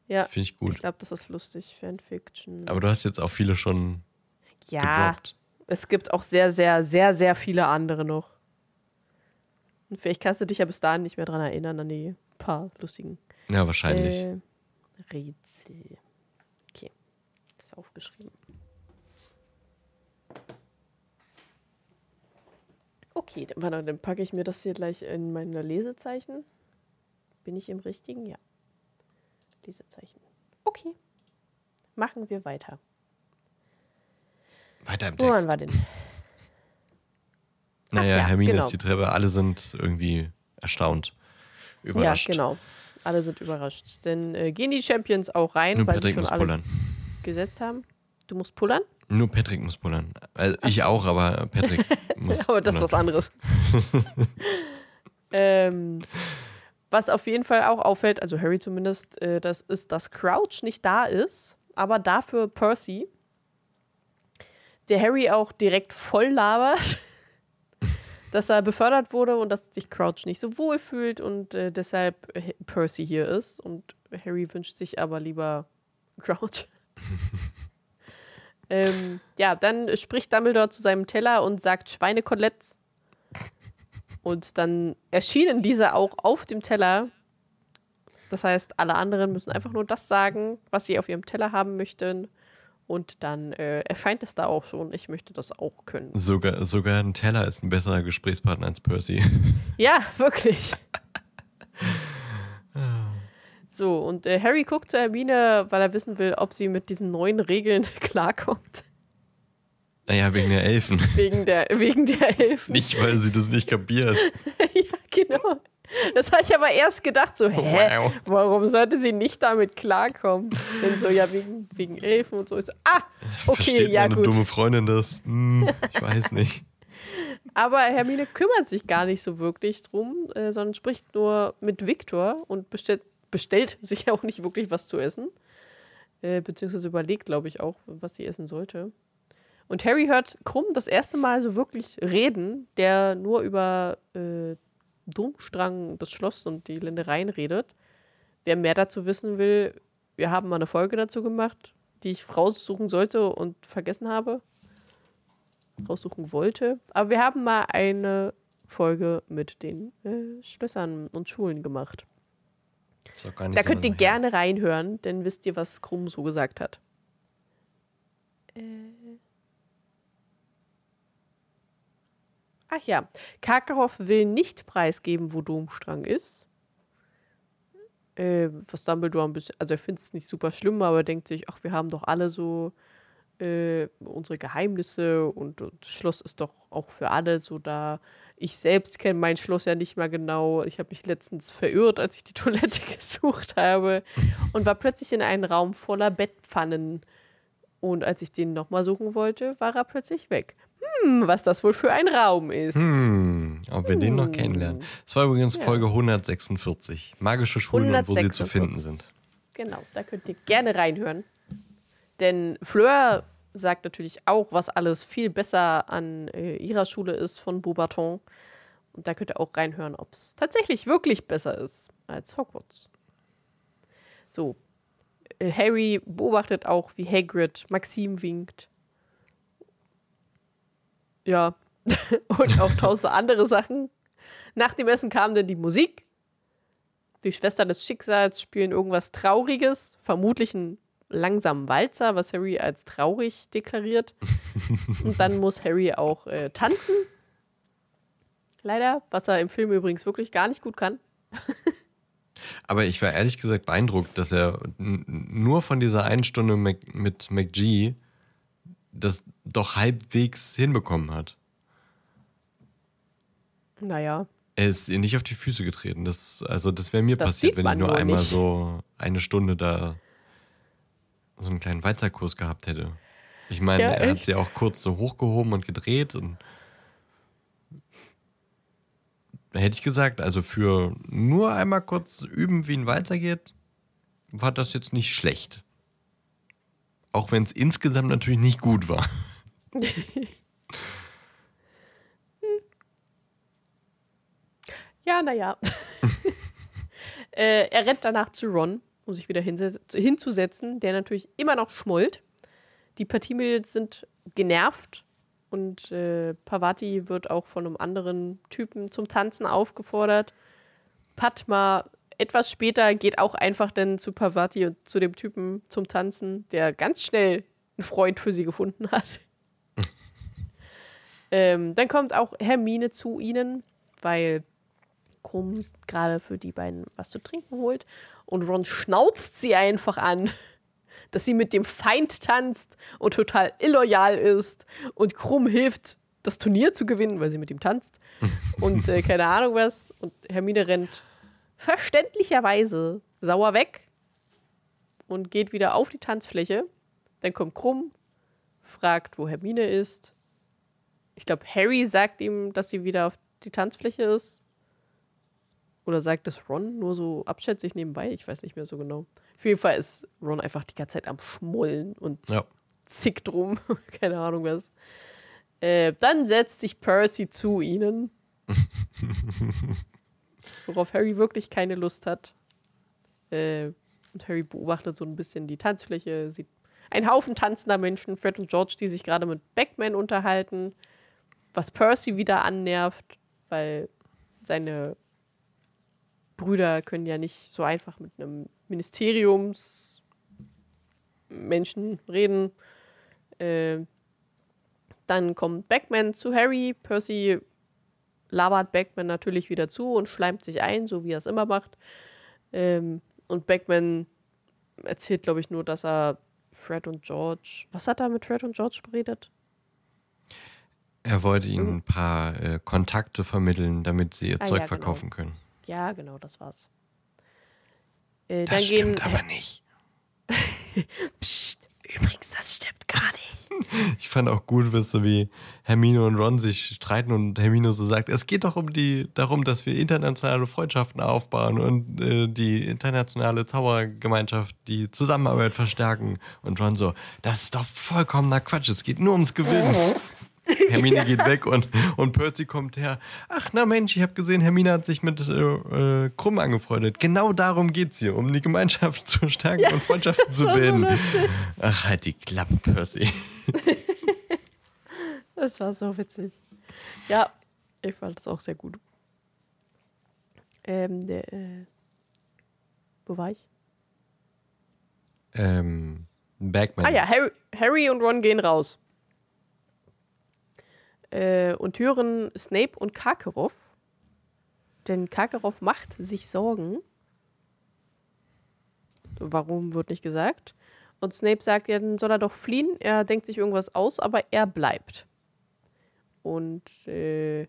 ja, Finde ich ich gut. glaube, das ist lustig. Fanfiction. Aber du hast jetzt auch viele schon ja, gedroppt. es gibt auch sehr, sehr, sehr, sehr viele andere noch. Und vielleicht kannst du dich ja bis dahin nicht mehr dran erinnern, an die paar lustigen Ja, wahrscheinlich. äh, Rätsel. Okay, ist aufgeschrieben. Okay, dann, dann packe ich mir das hier gleich in meine Lesezeichen. Bin ich im richtigen? Ja. Lesezeichen. Okay. Machen wir weiter. Weiter im Text. wir denn? Naja, ja, Hermine genau. ist die Treppe. Alle sind irgendwie erstaunt. Überrascht. Ja, genau. Alle sind überrascht. Denn äh, gehen die Champions auch rein, Nur weil sie Patrick schon muss alle pullern. gesetzt haben? Du musst pullern? Nur Patrick muss pullern. Also ich auch, aber Patrick *laughs* muss Aber das ist was anderes. *laughs* ähm, was auf jeden Fall auch auffällt, also Harry zumindest, äh, das ist, dass Crouch nicht da ist, aber dafür Percy, der Harry auch direkt voll labert, *laughs* dass er befördert wurde und dass sich Crouch nicht so wohl fühlt und äh, deshalb Percy hier ist. Und Harry wünscht sich aber lieber *laughs* Crouch. *laughs* ähm, ja, dann spricht Dumbledore zu seinem Teller und sagt Schweinekoteletts. Und dann erschienen diese auch auf dem Teller. Das heißt, alle anderen müssen einfach nur das sagen, was sie auf ihrem Teller haben möchten. Und dann äh, erscheint es da auch schon. Ich möchte das auch können. Sogar, sogar ein Teller ist ein besserer Gesprächspartner als Percy. *laughs* Ja, wirklich. *laughs* so, und äh, Harry guckt zu Hermine, weil er wissen will, ob sie mit diesen neuen Regeln *laughs* klarkommt. Naja, wegen der Elfen. Wegen der, wegen der Elfen. Nicht, weil sie das nicht kapiert. ja, genau. Das habe ich aber erst gedacht, so, hä, Wow. warum sollte sie nicht damit klarkommen? Denn so, ja, wegen, wegen Elfen und so. So ah, okay, Versteht ja meine gut. dumme Freundin das? Hm, ich weiß nicht. Aber Hermine kümmert sich gar nicht so wirklich drum, äh, sondern spricht nur mit Viktor und bestellt, bestellt *laughs* sich auch nicht wirklich was zu essen. Äh, beziehungsweise überlegt, glaube ich, auch, was sie essen sollte. Und Harry hört Krumm das erste Mal so wirklich reden, der nur über äh, Domstrang, das Schloss und die Ländereien redet. Wer mehr dazu wissen will, wir haben mal eine Folge dazu gemacht, die ich raussuchen sollte und vergessen habe. Raussuchen wollte. Aber wir haben mal eine Folge mit den äh, Schlössern und Schulen gemacht. Ist auch gar nicht Da so könnt ihr gerne reinhören, denn wisst ihr, was Krumm so gesagt hat. Äh. Ach ja, Karkaroff will nicht preisgeben, wo Domstrang ist. Äh, was Dumbledore ein bisschen, also er findet es nicht super schlimm, aber er denkt sich, ach, wir haben doch alle so äh, unsere Geheimnisse und, und das Schloss ist doch auch für alle so da. Ich selbst kenne mein Schloss ja nicht mehr genau. Ich habe mich letztens verirrt, als ich die *laughs* Toilette gesucht habe und war plötzlich in einem Raum voller Bettpfannen. Und als ich den nochmal suchen wollte, war er plötzlich weg. Hm, was das wohl für ein Raum ist. Hm, ob wir den noch Hm. kennenlernen. Das war übrigens Ja. Folge 146. Magische Schulen und wo sie zu 146. finden sind. Genau, da könnt ihr gerne reinhören. Denn Fleur sagt natürlich auch, was alles viel besser an äh, ihrer Schule ist von Beaubaton. Und da könnt ihr auch reinhören, ob es tatsächlich wirklich besser ist als Hogwarts. So, äh, Harry beobachtet auch, wie Hagrid Maxim winkt. Ja, *laughs* und auch tausend andere Sachen. Nach dem Essen kam dann die Musik. Die Schwestern des Schicksals spielen irgendwas Trauriges, vermutlich einen langsamen Walzer, was Harry als traurig deklariert. Und dann muss Harry auch äh, tanzen. Leider, was er im Film übrigens wirklich gar nicht gut kann. Aber ich war ehrlich gesagt beeindruckt, dass er nur von dieser einen Stunde Mac mit McG das doch halbwegs hinbekommen hat. Naja, Er ist ihr nicht auf die Füße getreten. Das, also das wäre mir Das passiert, wenn ich nur nur einmal nicht. so eine Stunde da so einen kleinen Walzerkurs gehabt hätte. Ich meine, Ja, er hat sie auch kurz so hochgehoben und gedreht und hätte ich gesagt, also für nur einmal kurz üben, wie ein Walzer geht, war das jetzt nicht schlecht. Auch wenn es insgesamt natürlich nicht gut war. *laughs* Ja, naja. *laughs* äh, er rennt danach zu Ron, um sich wieder hinzusetzen, der natürlich immer noch schmollt. Die Partie-Mädels sind genervt und äh, Pavati wird auch von einem anderen Typen zum Tanzen aufgefordert. Padma etwas später geht auch einfach dann zu Pavati und zu dem Typen zum Tanzen, der ganz schnell einen Freund für sie gefunden hat. *laughs* ähm, dann kommt auch Hermine zu ihnen, weil Krumm gerade für die beiden was zu trinken holt. Und Ron schnauzt sie einfach an, *laughs* dass sie mit dem Feind tanzt und total illoyal ist. Und Krumm hilft, das Turnier zu gewinnen, weil sie mit ihm tanzt. *laughs* Und äh, keine Ahnung was. Und Hermine rennt verständlicherweise sauer weg und geht wieder auf die Tanzfläche. Dann kommt Krumm, fragt, wo Hermine ist. Ich glaube, Harry sagt ihm, dass sie wieder auf die Tanzfläche ist. Oder sagt es Ron nur so abschätzig nebenbei? Ich weiß nicht mehr so genau. Auf jeden Fall ist Ron einfach die ganze Zeit am Schmollen und Ja. zickt rum. *laughs* Keine Ahnung was. Äh, dann setzt sich Percy zu ihnen. *laughs* worauf Harry wirklich keine Lust hat. Äh, und Harry beobachtet so ein bisschen die Tanzfläche, sieht einen Haufen tanzender Menschen, Fred und George, die sich gerade mit Backman unterhalten, was Percy wieder annervt, weil seine Brüder können ja nicht so einfach mit einem Ministeriumsmenschen reden. Äh, dann kommt Backman zu Harry. Percy labert Backman natürlich wieder zu und schleimt sich ein, so wie er es immer macht. Ähm, und Backman erzählt, glaube ich, nur, dass er Fred und George. Was hat er mit Fred und George beredet? Er wollte ihnen ein paar äh, Kontakte vermitteln, damit sie ihr Ah, Zeug ja, genau. verkaufen können. Ja, genau, das war's. Äh, Das dann stimmt gehen, aber nicht. *laughs* Psst, übrigens, das stimmt gar nicht. *laughs* Ich fand auch gut, weißt du, wie Hermine und Ron sich streiten und Hermine so sagt, es geht doch um die, darum, dass wir internationale Freundschaften aufbauen und äh, die internationale Zaubergemeinschaft, die Zusammenarbeit verstärken. Und Ron so, das ist doch vollkommener Quatsch, es geht nur ums Gewinnen. *laughs* *laughs* Hermine geht weg und, und Percy kommt her. Ach, na Mensch, ich habe gesehen, Hermine hat sich mit äh, äh, Krumm angefreundet. Genau darum geht's hier, um die Gemeinschaft zu stärken und Freundschaften zu *laughs* so bilden. Ach, halt die Klappe, Percy. *laughs* Das war so witzig. Ja, ich fand das auch sehr gut. Ähm, der, äh, wo war ich? Ähm, Bagman. Ah ja, Harry, Harry und Ron gehen raus. Äh, und hören Snape und Karkaroff. Denn Karkaroff macht sich Sorgen. Warum wird nicht gesagt. Und Snape sagt, ja, dann soll er doch fliehen. Er denkt sich irgendwas aus, aber er bleibt. Und, äh,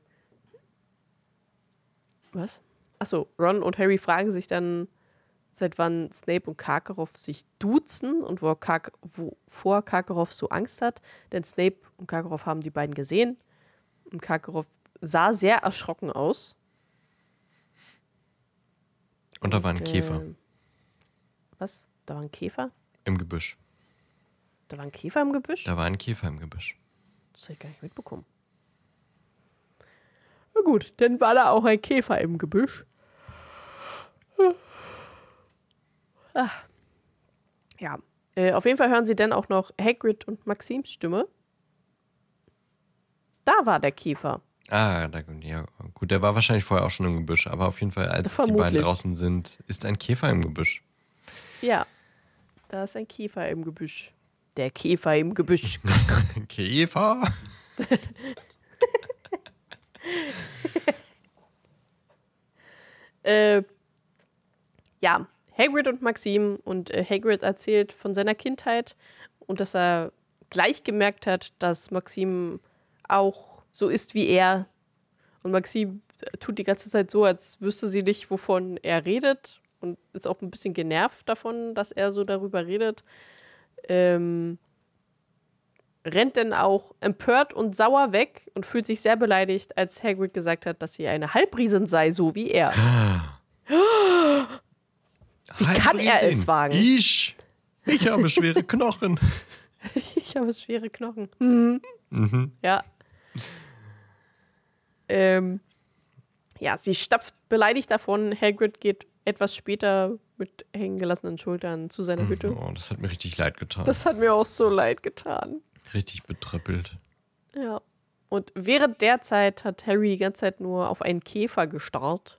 was? Achso, Ron und Harry fragen sich dann, seit wann Snape und Karkaroff sich duzen und wovor Karkaroff so Angst hat. Denn Snape und Karkaroff haben die beiden gesehen. Und Karkaroff sah sehr erschrocken aus. Und da war ein Und, Käfer äh, was? Da war ein Käfer? im Gebüsch. Da war ein Käfer im Gebüsch? Da war ein Käfer im Gebüsch. Das habe ich gar nicht mitbekommen. Na gut, dann war da auch ein Käfer im Gebüsch. Ah. Ja, äh, auf jeden Fall hören sie dann auch noch Hagrid und Maxims Stimme. Da war der Käfer. Ah, da, ja, gut, der war wahrscheinlich vorher auch schon im Gebüsch, aber auf jeden Fall, als die Vermutlich. beiden draußen sind, ist ein Käfer im Gebüsch. Ja, da ist ein Käfer im Gebüsch. Der Käfer im Gebüsch. *laughs* Käfer? *laughs* äh, ja, Hagrid und Maxim und äh, Hagrid erzählt von seiner Kindheit und dass er gleich gemerkt hat, dass Maxim auch so ist wie er. Und Maxim tut die ganze Zeit so, als wüsste sie nicht, wovon er redet und ist auch ein bisschen genervt davon, dass er so darüber redet. Ähm, rennt dann auch empört und sauer weg und fühlt sich sehr beleidigt, als Hagrid gesagt hat, dass sie eine Halbriesin sei, so wie er. Wie kann er es wagen? Ich? Ich habe schwere Knochen. *laughs* Ich habe schwere Knochen. Mhm. Mhm. Ja. Ähm, ja, sie stapft beleidigt davon. Hagrid geht etwas später mit hängen gelassenen Schultern zu seiner Hütte. Oh, das hat mir richtig leid getan. Das hat mir auch so leid getan. richtig betröppelt. Ja. Und während der Zeit hat Harry die ganze Zeit nur auf einen Käfer gestarrt.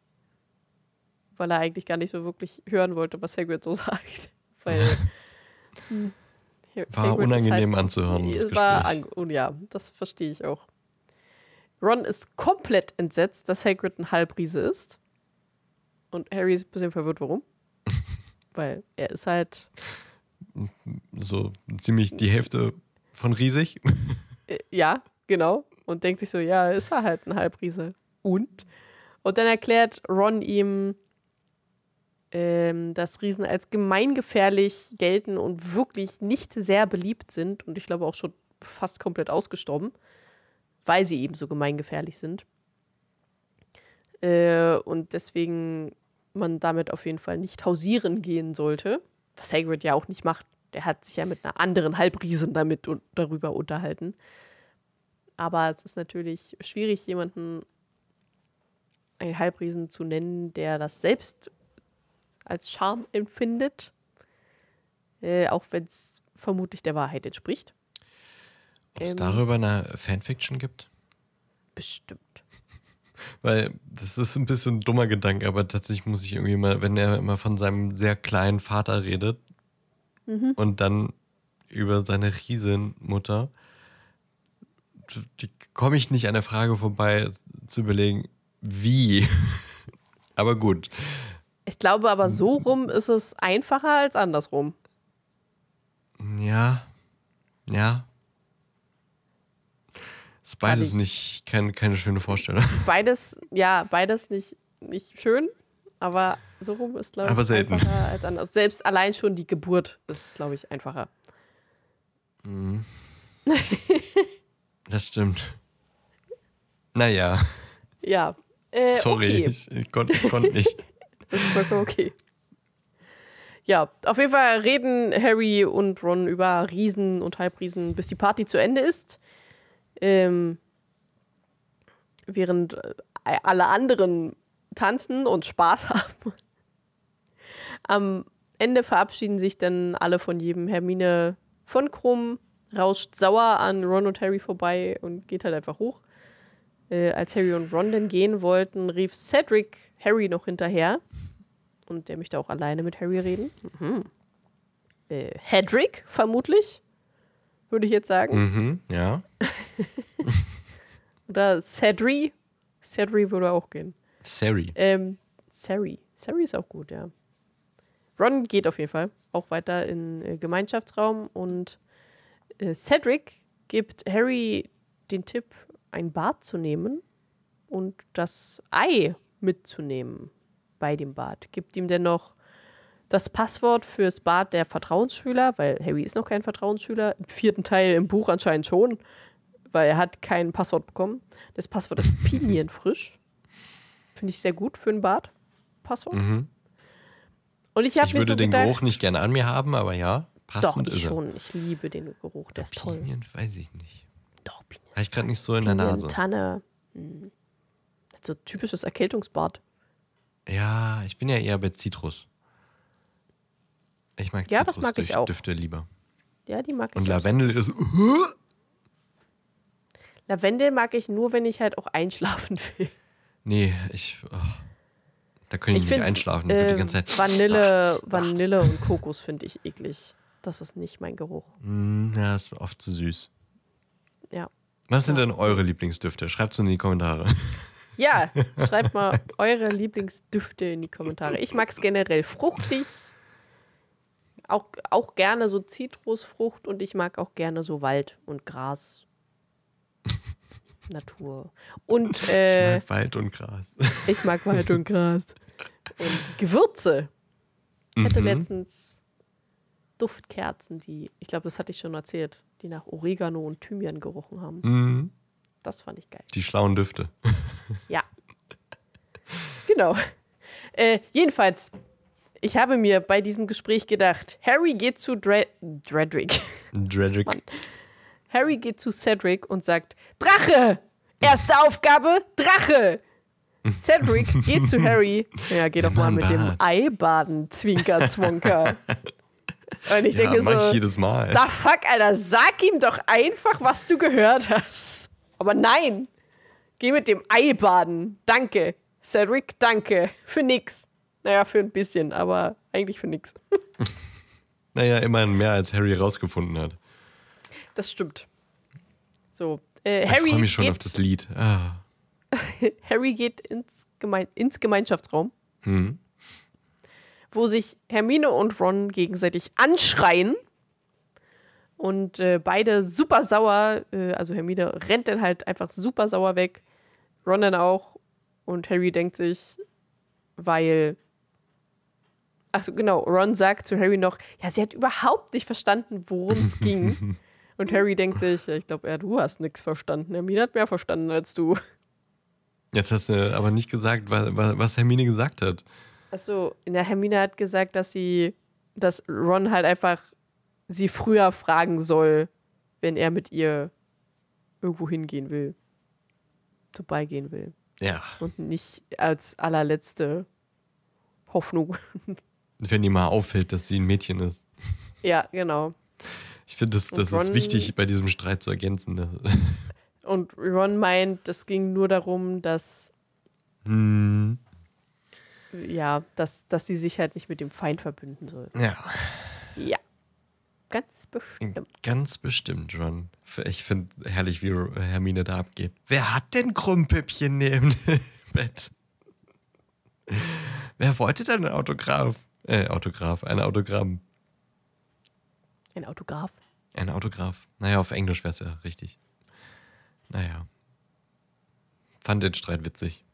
Weil er eigentlich gar nicht so wirklich hören wollte, was Hagrid so *laughs* sagt. Weil. hm, War Hagrid unangenehm halt- anzuhören, das war Gespräch. ja, das verstehe ich auch. Ron ist komplett entsetzt, dass Hagrid ein Halbriese ist. Und Harry ist ein bisschen verwirrt, warum. *laughs* Weil er ist halt, So ziemlich die Hälfte von riesig. äh, ja, genau. Und denkt sich so, ja, ist er halt ein Halbriese. Und? Und dann erklärt Ron ihm, ähm, dass Riesen als gemeingefährlich gelten und wirklich nicht sehr beliebt sind. Und ich glaube auch schon fast komplett ausgestorben, weil sie eben so gemeingefährlich sind. Äh, und deswegen man damit auf jeden Fall nicht hausieren gehen sollte. Was Hagrid ja auch nicht macht. Der hat sich ja mit einer anderen Halbriesen damit und darüber unterhalten. Aber es ist natürlich schwierig, jemanden einen Halbriesen zu nennen, der das selbst als Charme empfindet. Äh, auch wenn es vermutlich der Wahrheit entspricht. Ob es Ähm. darüber eine Fanfiction gibt? Bestimmt. *laughs* Weil das ist ein bisschen ein dummer Gedanke, aber tatsächlich muss ich irgendwie mal, wenn er immer von seinem sehr kleinen Vater redet Mhm. und dann über seine Riesenmutter, komme ich nicht an der Frage vorbei, zu überlegen, wie. *laughs* aber gut. Ich glaube aber so rum ist es einfacher als andersrum. Ja. Ja. Ist beides nicht kein, keine schöne Vorstellung. *laughs* Beides, ja, beides nicht, nicht schön, aber so rum ist, glaube ich, aber selten. einfacher als anders. Selbst allein schon die Geburt ist, glaube ich, einfacher. Mhm. *laughs* das stimmt. Naja. Ja. Äh, Sorry, okay. ich, ich konnte konnt nicht. *laughs* Das ist vollkommen okay. Ja, auf jeden Fall reden Harry und Ron über Riesen und Halbriesen, bis die Party zu Ende ist. Ähm, während äh, alle anderen tanzen und Spaß *laughs* haben. Am Ende verabschieden sich dann alle von jedem. Hermine von Krumm rauscht sauer an Ron und Harry vorbei und geht halt einfach hoch. Äh, als Harry und Ron dann gehen wollten, rief Cedric Harry noch hinterher. Und der möchte auch alleine mit Harry reden. Mhm. Äh, Hedrick, vermutlich, würde ich jetzt sagen. Mhm, ja. *laughs* Oder Cedri. Cedri würde auch gehen. Sari. Ähm, Sari. Sari ist auch gut, ja. Ron geht auf jeden Fall auch weiter in äh, Gemeinschaftsraum und äh, Cedric gibt Harry den Tipp, ein Bad zu nehmen und das Ei mitzunehmen bei dem Bad. Gibt ihm dennoch das Passwort fürs Bad der Vertrauensschüler, weil Harry ist noch kein Vertrauensschüler. Im vierten Teil im Buch anscheinend schon, weil er hat kein Passwort bekommen. Das Passwort ist pinienfrisch. Finde ich sehr gut für ein Bad. Passwort. Mhm. Und ich Ich würde so den gedacht, Geruch nicht gerne an mir haben, aber ja, doch, passend ich ist er. schon. Ich liebe den Geruch, der ist toll. Pinien, weiß ich nicht. Doch, Pinien. Habe ich gerade nicht so in der Pinien, Nase. Tanne. Hm. So typisches Erkältungsbad. Ja, ich bin ja eher bei Zitrus. Ich mag Ja, das mag ich auch. Düfte lieber. Ja, die mag Und ich. auch. Lavendel ist. Lavendel mag ich nur, wenn ich halt auch einschlafen will. Nee, ich. Oh, da könnte ich, Ich nicht find, einschlafen. Äh, die ganze Zeit. Vanille, Vanille und Kokos finde ich eklig. Das ist nicht mein Geruch. Mm, Ja, ist oft zu süß. Ja. Was sind denn eure Lieblingsdüfte? Schreibt es in die Kommentare. Ja, *laughs* schreibt mal eure Lieblingsdüfte in die Kommentare. Ich mag es generell fruchtig. Auch, auch gerne so Zitrusfrucht und ich mag auch gerne so Wald und Gras. *laughs* Natur. Und Ich äh, mag Wald und Gras. ich mag Wald und Gras. Und Gewürze. Ich hatte Mhm. letztens Duftkerzen, die, ich glaube, das hatte ich schon erzählt, die nach Oregano und Thymian gerochen haben. Mhm. Das fand ich geil. Die schlauen Düfte. Ja. Genau. Äh, jedenfalls, ich habe mir bei diesem Gespräch gedacht, Harry geht zu Dre Dredrick. Dredrick. Mann. Harry geht zu Cedric und sagt, Drache! Erste Aufgabe, Drache! Cedric *laughs* geht zu Harry. Ja, geh doch mal mit dem. Ei baden, Zwinker, Zwonker. *laughs* Und ich Ja, denke mach ich so, jedes Mal. da fuck, Alter, sag ihm doch einfach, was du gehört hast. Aber nein, geh mit dem Ei baden. Danke. Cedric, danke. Für nix. Naja, für ein bisschen, aber eigentlich für nix. *laughs* Naja, immerhin mehr als Harry rausgefunden hat. Das stimmt. So, äh, Ich Harry, freue mich schon geht, auf das Lied. Ah. *laughs* Harry geht ins, Gemein ins Gemeinschaftsraum, Hm. wo sich Hermine und Ron gegenseitig anschreien. Und äh, beide super sauer, äh, also Hermine rennt dann halt einfach super sauer weg. Ron dann auch. Und Harry denkt sich, weil. Achso, genau. Ron sagt zu Harry noch, ja, sie hat überhaupt nicht verstanden, worum es ging. *laughs* Und Harry denkt sich, ja, ich glaube, ja, du hast nichts verstanden. Hermine hat mehr verstanden als du. Jetzt hast du aber nicht gesagt, was, was Hermine gesagt hat. Achso, der Hermine hat gesagt, dass sie, dass Ron halt einfach sie früher fragen soll, wenn er mit ihr irgendwo hingehen will. Vorbeigehen will. Ja, Und nicht als allerletzte Hoffnung. *laughs* wenn ihr mal auffällt, dass sie ein Mädchen ist. ja, genau. Ich finde, das, das Und ist Ron- wichtig, bei diesem Streit zu ergänzen. dass- *laughs* Und Ron meint, es ging nur darum, dass, Hm, ja, dass, dass sie sich halt nicht mit dem Feind verbünden soll. ja. Ja. Ganz bestimmt. Ganz bestimmt, Ron. Ich finde herrlich, wie Hermine da abgeht. Wer hat denn Krummpippchen neben dem *laughs* Bett? Wer wollte denn ein Autograph? Äh, Autograph, ein Autogramm. Ein Autograph. Ein Autograph. Naja, auf Englisch wäre es ja richtig. Naja. Fand den Streit witzig.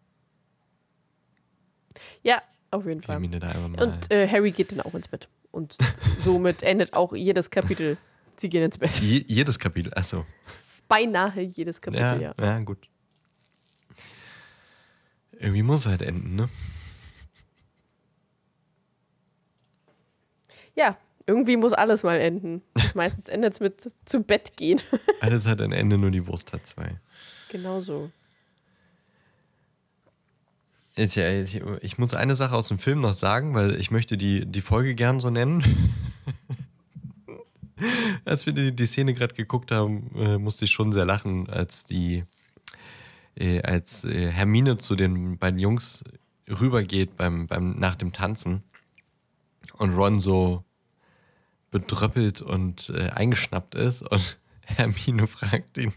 Ja, auf jeden Fall. Und äh, Harry geht dann auch ins Bett. Und *laughs* somit endet auch jedes Kapitel. Sie gehen ins Bett. Je, jedes Kapitel, achso. Beinahe jedes Kapitel, Ja, ja. ja, gut. Irgendwie muss es halt enden, ne? Ja, irgendwie muss alles mal enden. *laughs* Meistens endet es mit zu Bett gehen. *laughs* Alles hat ein Ende, nur die Wurst hat zwei. genau so. Ich, ich, ich muss eine Sache aus dem Film noch sagen, weil ich möchte die, die Folge gern so nennen. *laughs* als wir die, die Szene gerade geguckt haben, äh, musste ich schon sehr lachen, als die äh, als äh, Hermine zu den beiden Jungs rübergeht beim, beim, nach dem Tanzen und Ron so bedröppelt und äh, eingeschnappt ist und *laughs* Hermine fragt ihn,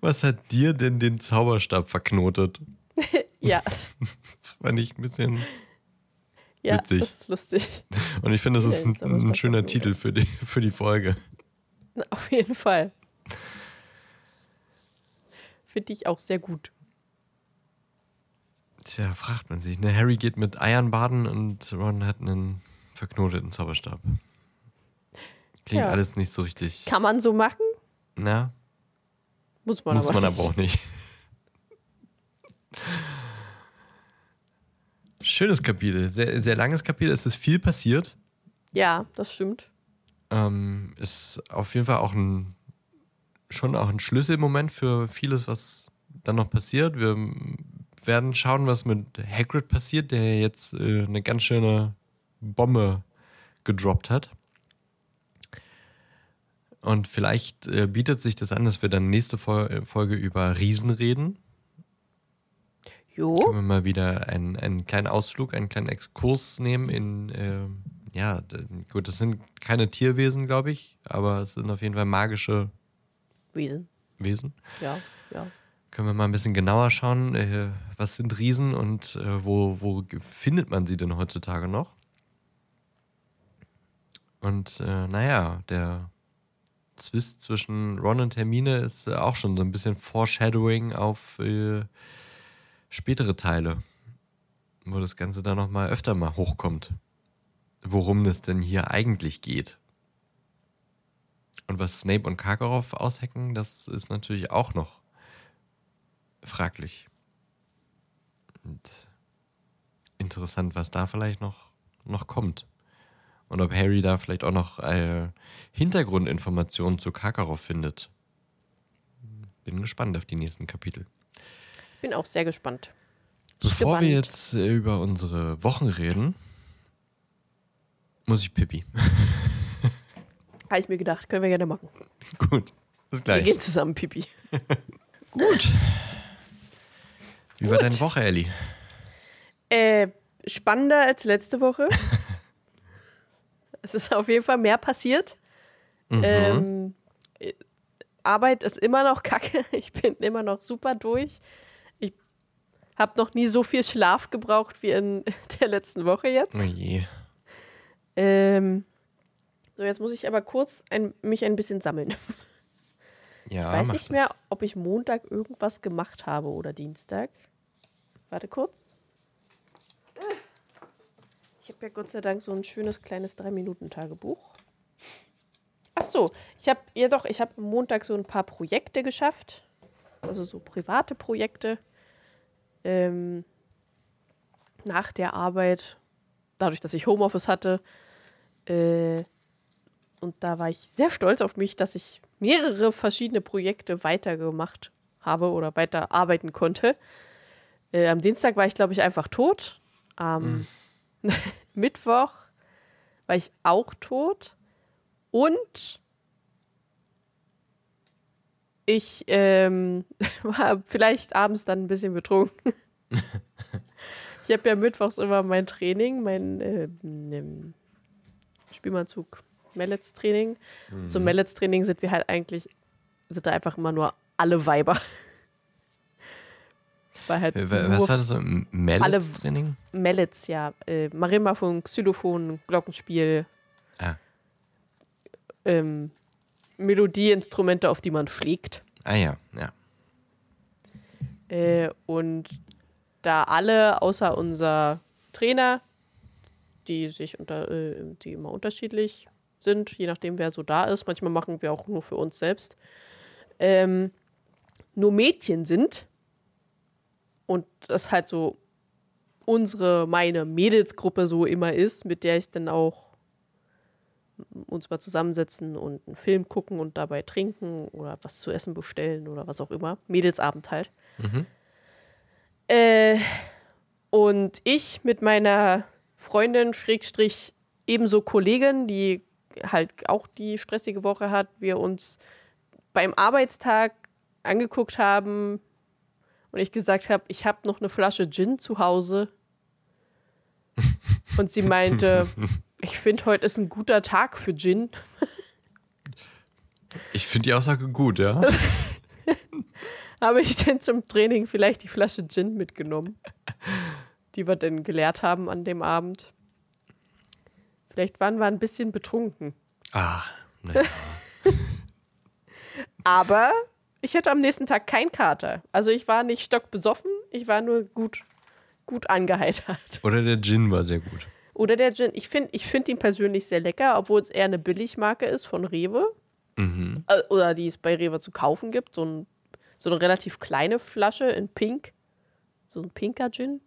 was hat dir denn den Zauberstab verknotet? *laughs* Ja, Das fand ich ein bisschen. ja Witzig. das ist lustig. Und ich finde, das ist ein, ein schöner. Titel für die, für die Folge. Auf jeden Fall. Finde ich auch sehr gut. Tja, fragt man sich. Ne? Harry geht mit Eiern baden und Ron hat einen verknoteten Zauberstab. Klingt Ja. alles nicht so richtig. Kann man so machen? Na, Muss man muss aber. man aber auch nicht. Schönes Kapitel, sehr, sehr langes Kapitel. Es ist viel passiert. Ja, das stimmt. Ähm, ist auf jeden Fall auch ein schon auch ein Schlüsselmoment für vieles, was dann noch passiert. Wir werden schauen, was mit Hagrid passiert, der jetzt äh, eine ganz schöne Bombe gedroppt hat. Und vielleicht äh, bietet sich das an, dass wir dann nächste Fol Folge über Riesen reden. Jo. Können wir mal wieder einen, einen kleinen Ausflug, einen kleinen Exkurs nehmen in, äh, ja, gut, das sind keine Tierwesen, glaube ich, aber es sind auf jeden Fall magische Wesen. Wesen. Ja, ja. Können wir mal ein bisschen genauer schauen, äh, was sind Riesen und äh, wo, wo findet man sie denn heutzutage noch? Und äh, naja, der Zwist zwischen Ron und Hermine ist äh, auch schon so ein bisschen Foreshadowing auf äh, spätere Teile, wo das Ganze dann nochmal öfter mal hochkommt, worum es denn hier eigentlich geht. Und was Snape und Karkaroff aushacken, das ist natürlich auch noch fraglich. Und interessant, was da vielleicht noch, noch kommt. Und ob Harry da vielleicht auch noch äh, Hintergrundinformationen zu Karkaroff findet. Bin gespannt auf die nächsten Kapitel. Bin auch sehr gespannt. Bevor wir Gespannt. jetzt äh, über unsere Wochen reden, muss ich Pippi. *laughs* Habe ich mir gedacht, können wir gerne machen. Gut, bis Wir gleich. gehen zusammen Pipi. *laughs* *laughs* Gut. Wie war deine Woche, Ellie? Äh, spannender als letzte Woche. *laughs* es ist auf jeden Fall mehr passiert. Ähm, äh, Arbeit ist immer noch kacke. *laughs* Ich bin immer noch super durch. Ich habe noch nie so viel Schlaf gebraucht wie in *laughs* der letzten Woche jetzt. Oh je. Ähm, so, jetzt muss ich aber kurz ein, mich ein bisschen sammeln. Ja, Weiß mach nicht mehr, ob ich Montag irgendwas gemacht habe oder Dienstag. Warte kurz. Ich habe ja Gott sei Dank so ein schönes kleines 3-Minuten-Tagebuch. Ach so, ich habe, ja doch, ich habe Montag so ein paar Projekte geschafft. Also so private Projekte. Ähm, nach der Arbeit, dadurch, dass ich Homeoffice hatte. Äh, und da war ich sehr stolz auf mich, dass ich mehrere verschiedene Projekte weitergemacht habe oder weiter arbeiten konnte. Äh, am Dienstag war ich, glaube ich, einfach tot. Am *laughs* Mittwoch war ich auch tot. Und ich ähm, *laughs* war vielleicht abends dann ein bisschen betrunken. *laughs* ich habe ja mittwochs immer mein Training, mein ähm, Spielmannzug Mallets-Training. Zum Mallets-Training sind wir halt eigentlich, sind da einfach immer nur alle Weiber. Weil halt Äh, Was war das so? Mallets-Training? Mallets, ja. Äh, Marimbafon, Xylophon, Glockenspiel, Ah. ähm, Melodieinstrumente, auf die man schlägt. ah ja, ja. Äh, und da alle außer unser Trainer, die sich unter, äh, die immer unterschiedlich sind, je nachdem wer so da ist, manchmal machen wir auch nur für uns selbst, ähm, nur Mädchen sind und das halt so unsere, meine Mädelsgruppe so immer ist, mit der ich dann auch uns mal zusammensetzen und einen Film gucken und dabei trinken oder was zu essen bestellen oder was auch immer. Mädelsabend halt. Äh, und ich mit meiner Freundin, Schrägstrich, ebenso Kollegin, die halt auch die stressige Woche hat, wir uns beim Arbeitstag angeguckt haben und ich gesagt habe, ich habe noch eine Flasche Gin zu Hause. *laughs* Und sie meinte, ich finde, heute ist ein guter Tag für Gin. Ich finde die Aussage gut, ja. *laughs* habe ich dann zum Training vielleicht die Flasche Gin mitgenommen, die wir dann geleert haben an dem Abend. Vielleicht waren wir ein bisschen betrunken. ah, naja. *laughs* Aber ich hatte am nächsten Tag keinen Kater. Also ich war nicht stockbesoffen, ich war nur gut, gut angeheitert. Oder der Gin war sehr gut. Oder der Gin. Ich finde ich find ihn persönlich sehr lecker, obwohl es eher eine Billigmarke ist von Rewe. Mhm. Äh, Oder die es bei Rewe zu kaufen gibt. So, ein, so eine relativ kleine Flasche in Pink. So ein pinker Gin.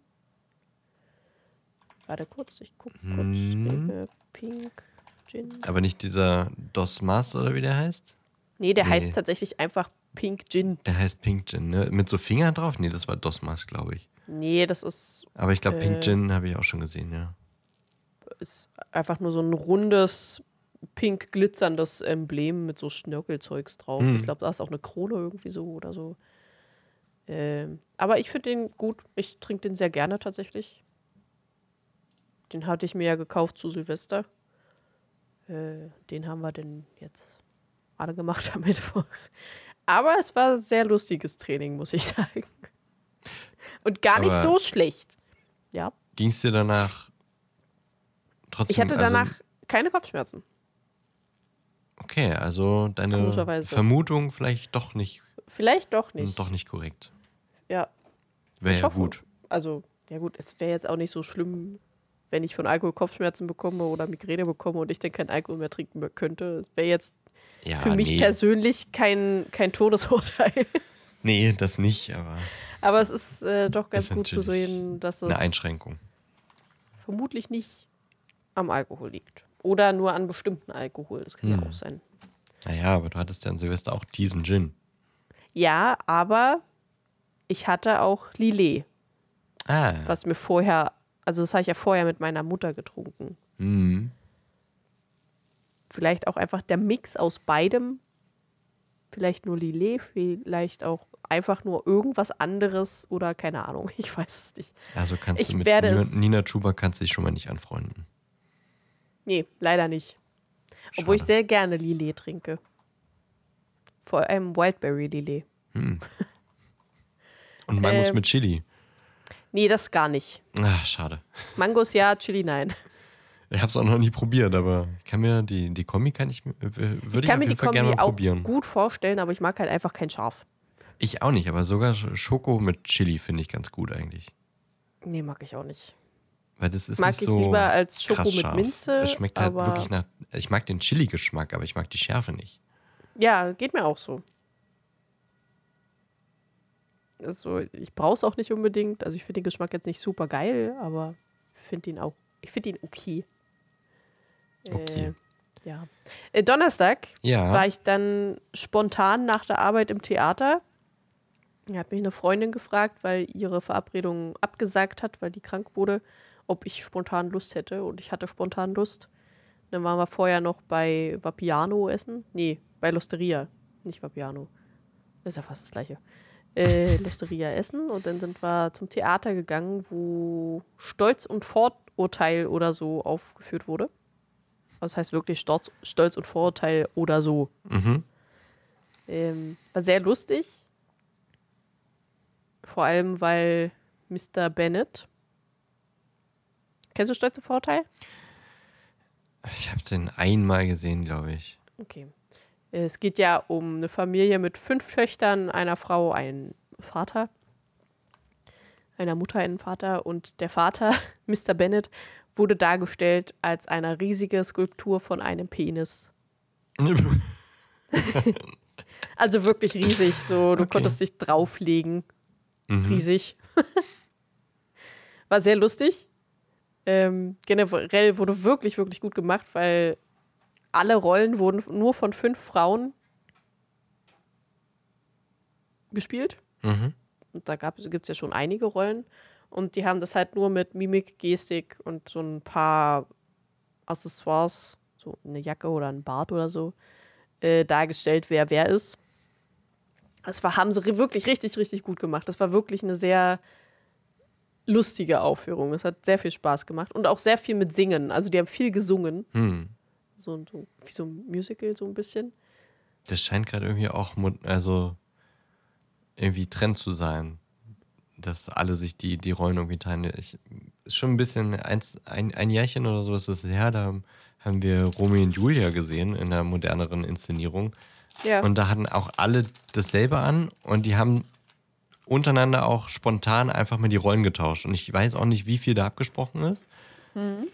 Warte kurz, ich gucke kurz. Mhm. Pink Gin. Aber nicht dieser Dos Mas oder wie der heißt? Nee, der Nee. heißt tatsächlich einfach Pink Gin. Der heißt Pink Gin, ne? Mit so Fingern drauf? Nee, das war Dos Mas, glaube ich. Nee, das ist, Aber ich glaube, Äh. Pink Gin habe ich auch schon gesehen, ja. ist einfach nur so ein rundes, pink glitzerndes Emblem mit so Schnörkelzeugs drauf. Mhm. Ich glaube, da ist auch eine Krone irgendwie so oder so. Ähm, aber ich finde den gut. Ich trinke den sehr gerne tatsächlich. Den hatte ich mir ja gekauft zu Silvester. Äh, den haben wir denn jetzt alle gemacht *laughs* am Mittwoch. Aber es war ein sehr lustiges Training, muss ich *laughs* sagen. Und gar nicht Aber- so schlecht. Ja. Ging es dir danach trotzdem? Ich hatte also- danach keine Kopfschmerzen. Okay, also deine. Vermutung vielleicht doch nicht, Vielleicht doch nicht. doch nicht korrekt. Ja, Wäre ja gut. Also, ja gut, es wäre jetzt auch nicht so schlimm, wenn ich von Alkohol Kopfschmerzen bekomme oder Migräne bekomme und ich dann keinen Alkohol mehr trinken könnte. Es wäre jetzt Ja, für mich nee, persönlich kein, kein Todesurteil. *laughs* nee, das nicht, aber Aber es ist äh, doch ganz Ist gut zu sehen, dass es eine Einschränkung. vermutlich nicht am Alkohol liegt. Oder nur an bestimmten Alkohol. Das kann Hm. ja auch sein. Naja, aber du hattest ja an Silvester auch diesen Gin. Ja, aber ich hatte auch Lillet, Ah, was mir vorher, also das habe ich ja vorher mit meiner Mutter getrunken. mhm. Vielleicht auch einfach der Mix aus beidem. Vielleicht nur Lillet, vielleicht auch einfach nur irgendwas anderes oder keine Ahnung. *laughs* Ich weiß es nicht. also kannst Ich du mit Nina, Nina Chuba kannst dich schon mal nicht anfreunden. Nee, leider nicht. Obwohl ich Schade. sehr gerne Lillet trinke. Vor allem Wildberry Lillet. *laughs* Und Mangos Ähm. mit Chili. Nee, das gar nicht. Ah, schade. Mangos ja, Chili nein. Ich habe es auch noch nie probiert, aber ich kann mir die, die Kombi kann ich, würde ich, Ich kann auf mir jeden die Fall gerne Kombi auch probieren. gut vorstellen, aber ich mag halt einfach kein Schaf. Ich auch nicht, aber sogar Sch- Schoko mit Chili finde ich ganz gut eigentlich. Nee, mag ich auch nicht. Weil das ist Mag nicht ich so lieber als Schoko mit scharf. Minze, Es schmeckt halt wirklich nach. Ich mag den Chili-Geschmack, aber ich mag die Schärfe nicht. Ja, geht mir auch so. Also, ich brauche es auch nicht unbedingt. Also, ich finde den Geschmack jetzt nicht super geil, aber ich finde ihn auch, ich finde ihn okay. Okay. Äh, ja. Äh, Donnerstag Ja. war ich dann spontan nach der Arbeit im Theater. Da hat mich eine Freundin gefragt, weil ihre Verabredung abgesagt hat, weil die krank wurde, ob ich spontan Lust hätte. Und ich hatte spontan Lust. Dann waren wir vorher noch bei Vapiano essen. Nee, bei Losteria. Nicht Vapiano. Ist ja fast das gleiche. Äh, *laughs* Losteria essen. Und dann sind wir zum Theater gegangen, wo Stolz und Vorurteil oder so aufgeführt wurde. Das heißt wirklich Stolz, Stolz und Vorurteil oder so. Mhm. Ähm, war sehr lustig. Vor allem, weil Mr. Bennett. Kennst du Stolz und Vorurteil? Ich habe den einmal gesehen, glaube ich. Okay. Es geht ja um eine Familie mit fünf Töchtern, einer Frau, einem Vater. Einer Mutter, einem Vater. Und der Vater, *laughs* Mr. Bennett, wurde dargestellt als eine riesige Skulptur von einem Penis. *laughs* Also wirklich riesig. So, du Okay. konntest dich drauflegen. Mhm. Riesig. *laughs* War sehr lustig. Ähm, generell wurde wirklich, wirklich gut gemacht, weil alle Rollen wurden nur von fünf Frauen gespielt. Mhm. Und da gibt es ja schon einige Rollen. Und die haben das halt nur mit Mimik, Gestik und so ein paar Accessoires, so eine Jacke oder ein Bart oder so, äh, dargestellt, wer wer ist. Das war, haben sie wirklich richtig, richtig gut gemacht. Das war wirklich eine sehr lustige Aufführung. Es hat sehr viel Spaß gemacht. Und auch sehr viel mit Singen. Also die haben viel gesungen. Hm. So, so wie so ein Musical, so ein bisschen. Das scheint gerade irgendwie auch, also irgendwie Trend zu sein, dass alle sich die, die Rollen irgendwie teilen. Ich, ist schon ein bisschen, eins, ein, ein Jährchen oder so ist es her, da haben wir Romeo und Julia gesehen in einer moderneren Inszenierung. Ja. Und da hatten auch alle dasselbe an und die haben untereinander auch spontan einfach mal die Rollen getauscht. Und ich weiß auch nicht, wie viel da abgesprochen ist.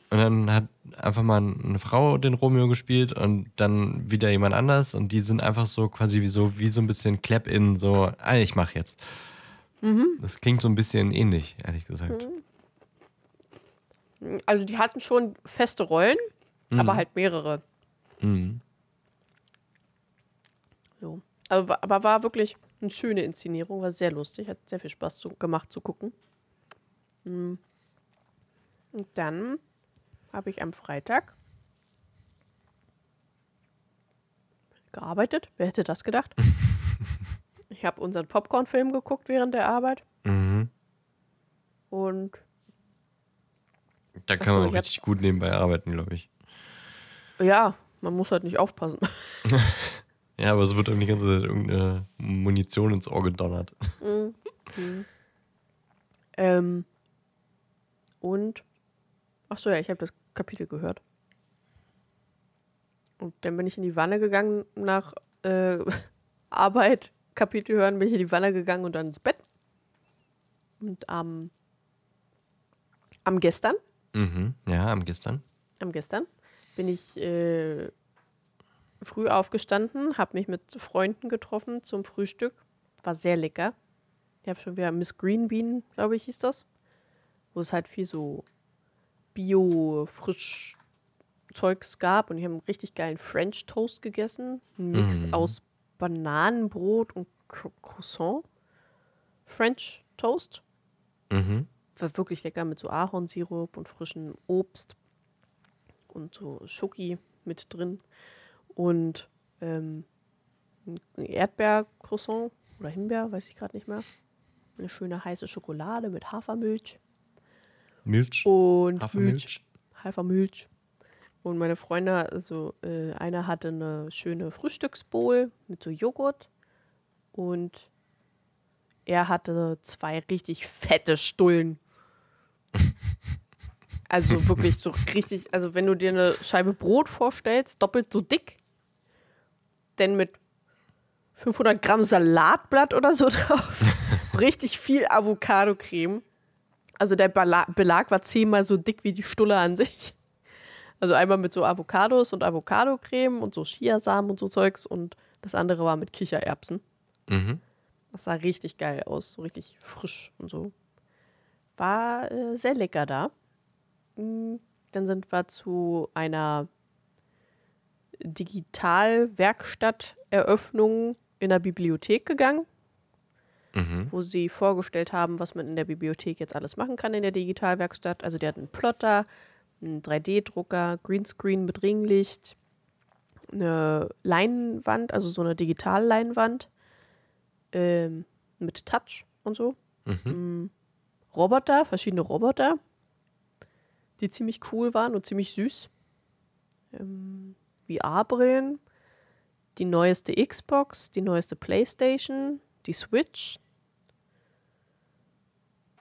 Und dann hat einfach mal eine Frau den Romeo gespielt und dann wieder jemand anders und die sind einfach so quasi wie so, wie so ein bisschen Clap-In, so, ah, ich mach jetzt. Das klingt so ein bisschen ähnlich, ehrlich gesagt. Also die hatten schon feste Rollen, aber halt mehrere. Mhm. So. Aber, aber war wirklich eine schöne Inszenierung, war sehr lustig, hat sehr viel Spaß zu, gemacht zu gucken. Mm. Und dann habe ich am Freitag gearbeitet. Wer hätte das gedacht? *laughs* ich habe unseren Popcorn-Film geguckt während der Arbeit Mhm. und Da kann so, man hab- richtig gut nebenbei arbeiten, glaube ich. ja, man muss halt nicht aufpassen. *laughs* Ja, aber es wird irgendwie die ganze Zeit irgendeine Munition ins Ohr gedonnert. Ähm, und, ach so, ja, ich habe das Kapitel gehört. Und dann bin ich in die Wanne gegangen nach äh, *laughs* Arbeit, Kapitel hören, bin ich in die Wanne gegangen und dann ins Bett. Und am, am gestern, Mhm. Ja, am gestern. am gestern bin ich äh, früh aufgestanden, habe mich mit Freunden getroffen zum Frühstück. War sehr lecker. Ich habe schon wieder Miss Green Bean, glaube ich, hieß das. Wo es halt viel so Bio-Frisch Zeugs gab. Und ich habe einen richtig geilen French Toast gegessen. Ein Mix Mhm. aus Bananenbrot und Cro- Croissant. French Toast. Mhm. War wirklich lecker mit so Ahornsirup und frischem Obst und so Schoki mit drin. Und ähm, ein Erdbeercroissant oder Himbeer, weiß ich gerade nicht mehr. Eine schöne heiße Schokolade mit Hafermilch Milch. und Milch. Hafermilch. Und meine Freunde, also äh, einer hatte eine schöne Frühstücksbowl mit so Joghurt und er hatte zwei richtig fette Stullen. *laughs* Also wirklich so richtig, also wenn du dir eine Scheibe Brot vorstellst, doppelt so dick, denn mit 500 Gramm Salatblatt oder so *laughs* drauf, richtig viel Avocado-Creme. Also der Belag war zehnmal so dick wie die Stulle an sich. Also einmal mit so Avocados und Avocado-Creme und so Chiasamen und so Zeugs und das andere war mit Kichererbsen. Mhm. Das sah richtig geil aus, so richtig frisch und so. War äh, sehr lecker da. Mm, Dann sind wir zu einer Digitalwerkstatt-Eröffnung in der Bibliothek gegangen, Mhm. wo sie vorgestellt haben, was man in der Bibliothek jetzt alles machen kann in der Digitalwerkstatt. Also die hatten einen Plotter, einen 3D-Drucker, Greenscreen mit Ringlicht, eine Leinwand, also so eine Digitalleinwand ähm, mit Touch und so. Mhm. Mm, Roboter, verschiedene Roboter, die ziemlich cool waren und ziemlich süß. ähm, VR-Brillen, die neueste Xbox, die neueste PlayStation, die Switch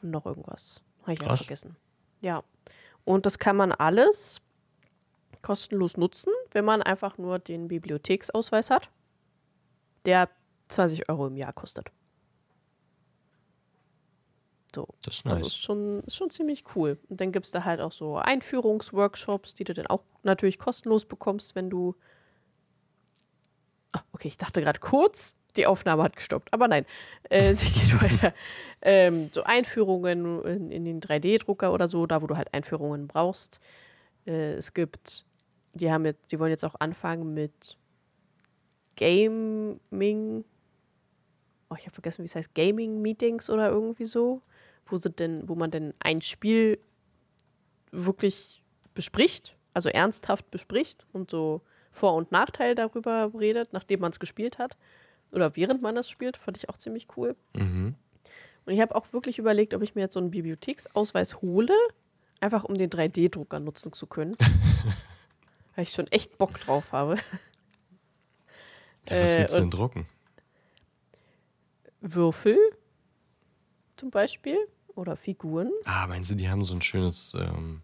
und noch irgendwas. Habe ich auch vergessen. Ja. Und das kann man alles kostenlos nutzen, wenn man einfach nur den Bibliotheksausweis hat, der 20 Euro im Jahr kostet. So. Das ist Also nice. ist schon, ist schon ziemlich cool. Und dann gibt es da halt auch so Einführungsworkshops, die du dann auch natürlich kostenlos bekommst, wenn du. Ah, okay, ich dachte gerade kurz, die Aufnahme hat gestoppt. Aber nein, äh, *laughs* sie geht weiter. Ähm, so Einführungen in, in den 3D-Drucker oder so, da wo du halt Einführungen brauchst. Äh, es gibt, die haben jetzt, die wollen jetzt auch anfangen mit Gaming. Oh, ich habe vergessen, wie es heißt, Gaming-Meetings oder irgendwie so, wo sie denn, wo man denn ein Spiel wirklich bespricht, also ernsthaft bespricht und so Vor- und Nachteil darüber redet, nachdem man es gespielt hat. Oder während man es spielt, fand ich auch ziemlich cool. Mhm. Und ich habe auch wirklich überlegt, ob ich mir jetzt so einen Bibliotheksausweis hole, einfach um den 3D-Drucker nutzen zu können. *laughs* Weil ich schon echt Bock drauf habe. Ja, was Äh, willst du denn und- drucken? Würfel zum Beispiel oder Figuren. Ah, meinst du, die haben so ein schönes ähm,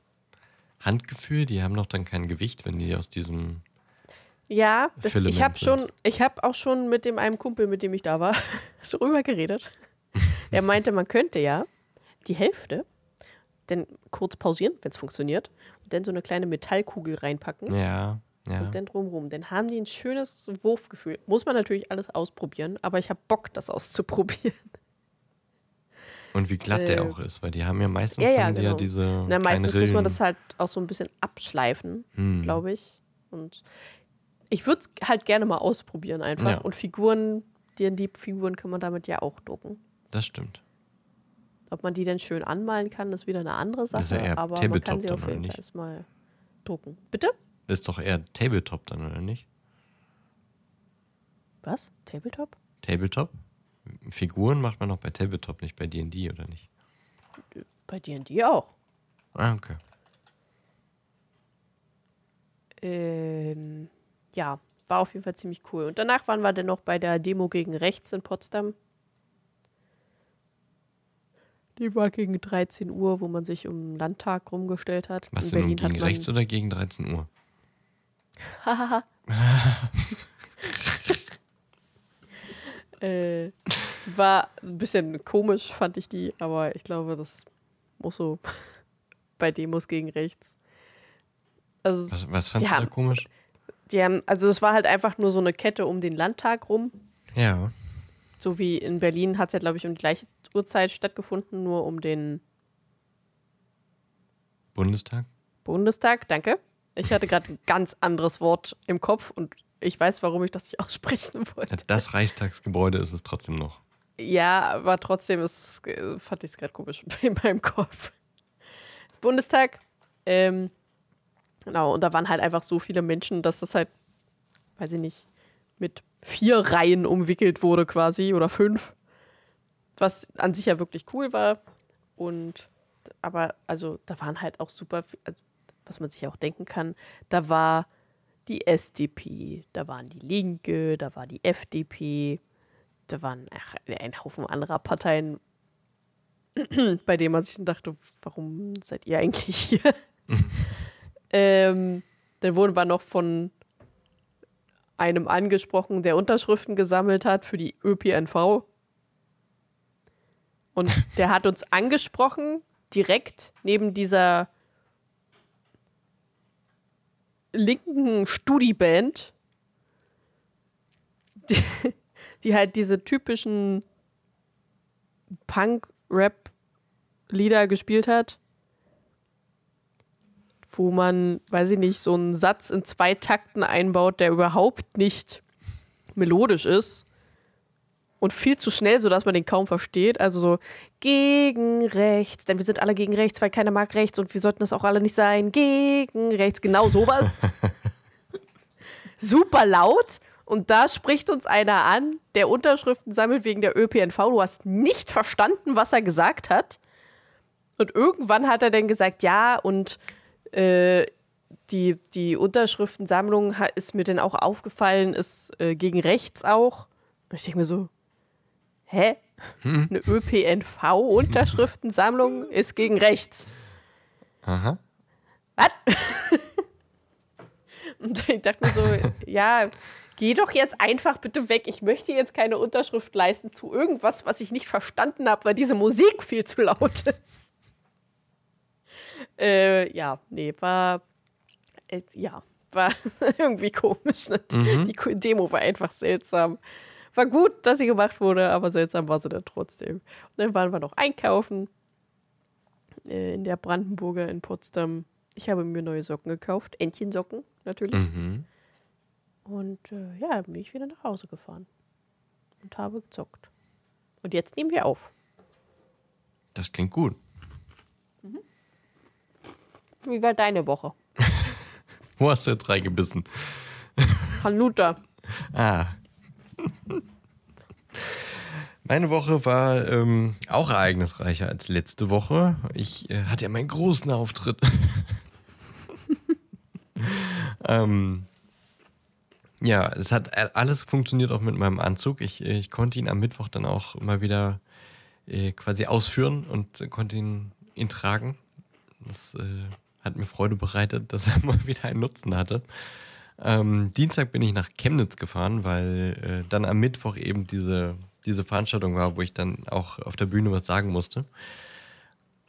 Handgefühl? Die haben doch dann kein Gewicht, wenn die aus diesem. Ja, das, ich habe schon, ich habe auch schon mit dem einem Kumpel, mit dem ich da war, *laughs* darüber geredet. er meinte, man könnte ja die Hälfte dann kurz pausieren, wenn es funktioniert, und dann so eine kleine Metallkugel reinpacken Ja, ja. und dann drumrum. Dann haben die ein schönes Wurfgefühl. Muss man natürlich alles ausprobieren, aber ich habe Bock, das auszuprobieren. Und wie glatt der Äh, auch ist, weil die haben ja meistens ja, ja, haben die ja genau. diese. Na, meistens Rillen. muss man das halt auch so ein bisschen abschleifen, Hm. glaube ich. Und ich würde es halt gerne mal ausprobieren einfach. Ja. Und Figuren, die Figuren kann man damit ja auch drucken. Das stimmt. Ob man die denn schön anmalen kann, ist wieder eine andere Sache. Das ist ja eher aber man kann Tabletop sie auf jeden? Fall erstmal drucken. Bitte? Ist doch eher Tabletop dann, oder nicht? Was? Tabletop? Tabletop? Figuren macht man noch bei Tabletop, nicht bei DD, oder nicht? Bei D&D auch. Ah, okay. Ähm, ja, war auf jeden Fall ziemlich cool. Und danach waren wir dann noch bei der Demo gegen Rechts in Potsdam. Die war gegen 13 Uhr, wo man sich um den Landtag rumgestellt hat. Was in denn Berlin gegen rechts oder gegen 13 Uhr? *laughs* äh, war ein bisschen komisch, fand ich die, aber ich glaube, das muss so *laughs* bei Demos gegen Rechts. Also, Was, was fandst Ja. du da komisch? Die haben, also es war halt einfach nur so eine Kette um den Landtag rum. Ja. So wie in Berlin hat es ja, glaube ich, um die gleiche Uhrzeit stattgefunden, nur um den Bundestag? Bundestag. Danke. Ich hatte gerade ein ganz anderes Wort im Kopf und ich weiß, warum ich das nicht *laughs* aussprechen wollte. Das Reichstagsgebäude ist es trotzdem noch. Ja, aber trotzdem ist, äh, fand ich es gerade komisch *laughs* in meinem Kopf. Bundestag. Ähm, genau, und da waren halt einfach so viele Menschen, dass das halt, weiß ich nicht, mit vier Reihen umwickelt wurde quasi oder fünf. Was an sich ja wirklich cool war. Und aber, also, da waren halt auch super, also, was man sich auch denken kann, da war die SDP, da waren die Linke, da war die FDP, da waren ach, ein Haufen anderer Parteien, *clears throat* bei denen man sich dann dachte, warum seid ihr eigentlich hier? *laughs* ähm, dann wurden wir noch von einem angesprochen, der Unterschriften gesammelt hat für die ÖPNV. Und *laughs* der hat uns angesprochen, direkt neben dieser linken Studiband, die, die halt diese typischen Punk-Rap-Lieder gespielt hat, wo man, weiß ich nicht, so einen Satz in zwei Takten einbaut, der überhaupt nicht melodisch ist und viel zu schnell, sodass man den kaum versteht. Also so gegen rechts, denn wir sind alle gegen rechts, weil keiner mag rechts und wir sollten das auch alle nicht sein. Gegen rechts, genau sowas. *laughs* Super laut. Und da spricht uns einer an, der Unterschriften sammelt wegen der ÖPNV. Du hast nicht verstanden, was er gesagt hat. Und irgendwann hat er dann gesagt, ja, und äh, die, die Unterschriftensammlung ist mir dann auch aufgefallen, ist äh, gegen rechts auch. Und ich denke mir so, hä? Hm? Eine ÖPNV-Unterschriftensammlung *laughs* ist gegen rechts. Aha. Was? *laughs* Und ich dachte mir so, ja, geh doch jetzt einfach bitte weg. Ich möchte jetzt keine Unterschrift leisten zu irgendwas, was ich nicht verstanden habe, weil diese Musik viel zu laut ist. Äh, ja, nee, war. Äh, ja, war *laughs* irgendwie komisch. Ne? Mhm. Die Demo war einfach seltsam. War gut, dass sie gemacht wurde, aber seltsam war sie dann trotzdem. Und dann waren wir noch einkaufen äh, in der Brandenburger in Potsdam. Ich habe mir neue Socken gekauft, Entchensocken natürlich. Mhm. Und äh, ja, bin ich wieder nach Hause gefahren und habe gezockt. Und jetzt nehmen wir auf. Das klingt gut. Wie war deine Woche? *laughs* Wo hast du jetzt reingebissen? *laughs* Hanuta. ah. Meine Woche war ähm, auch ereignisreicher als letzte Woche. Ich äh, hatte ja meinen großen Auftritt. *laughs* ähm, ja, es hat alles funktioniert auch mit meinem Anzug. Ich, ich konnte ihn am Mittwoch dann auch mal wieder äh, quasi ausführen und konnte ihn, ihn tragen. Das äh, hat mir Freude bereitet, dass er *laughs* mal wieder einen Nutzen hatte. Ähm, Dienstag bin ich nach Chemnitz gefahren, weil äh, dann am Mittwoch eben diese, diese Veranstaltung war, wo ich dann auch auf der Bühne was sagen musste.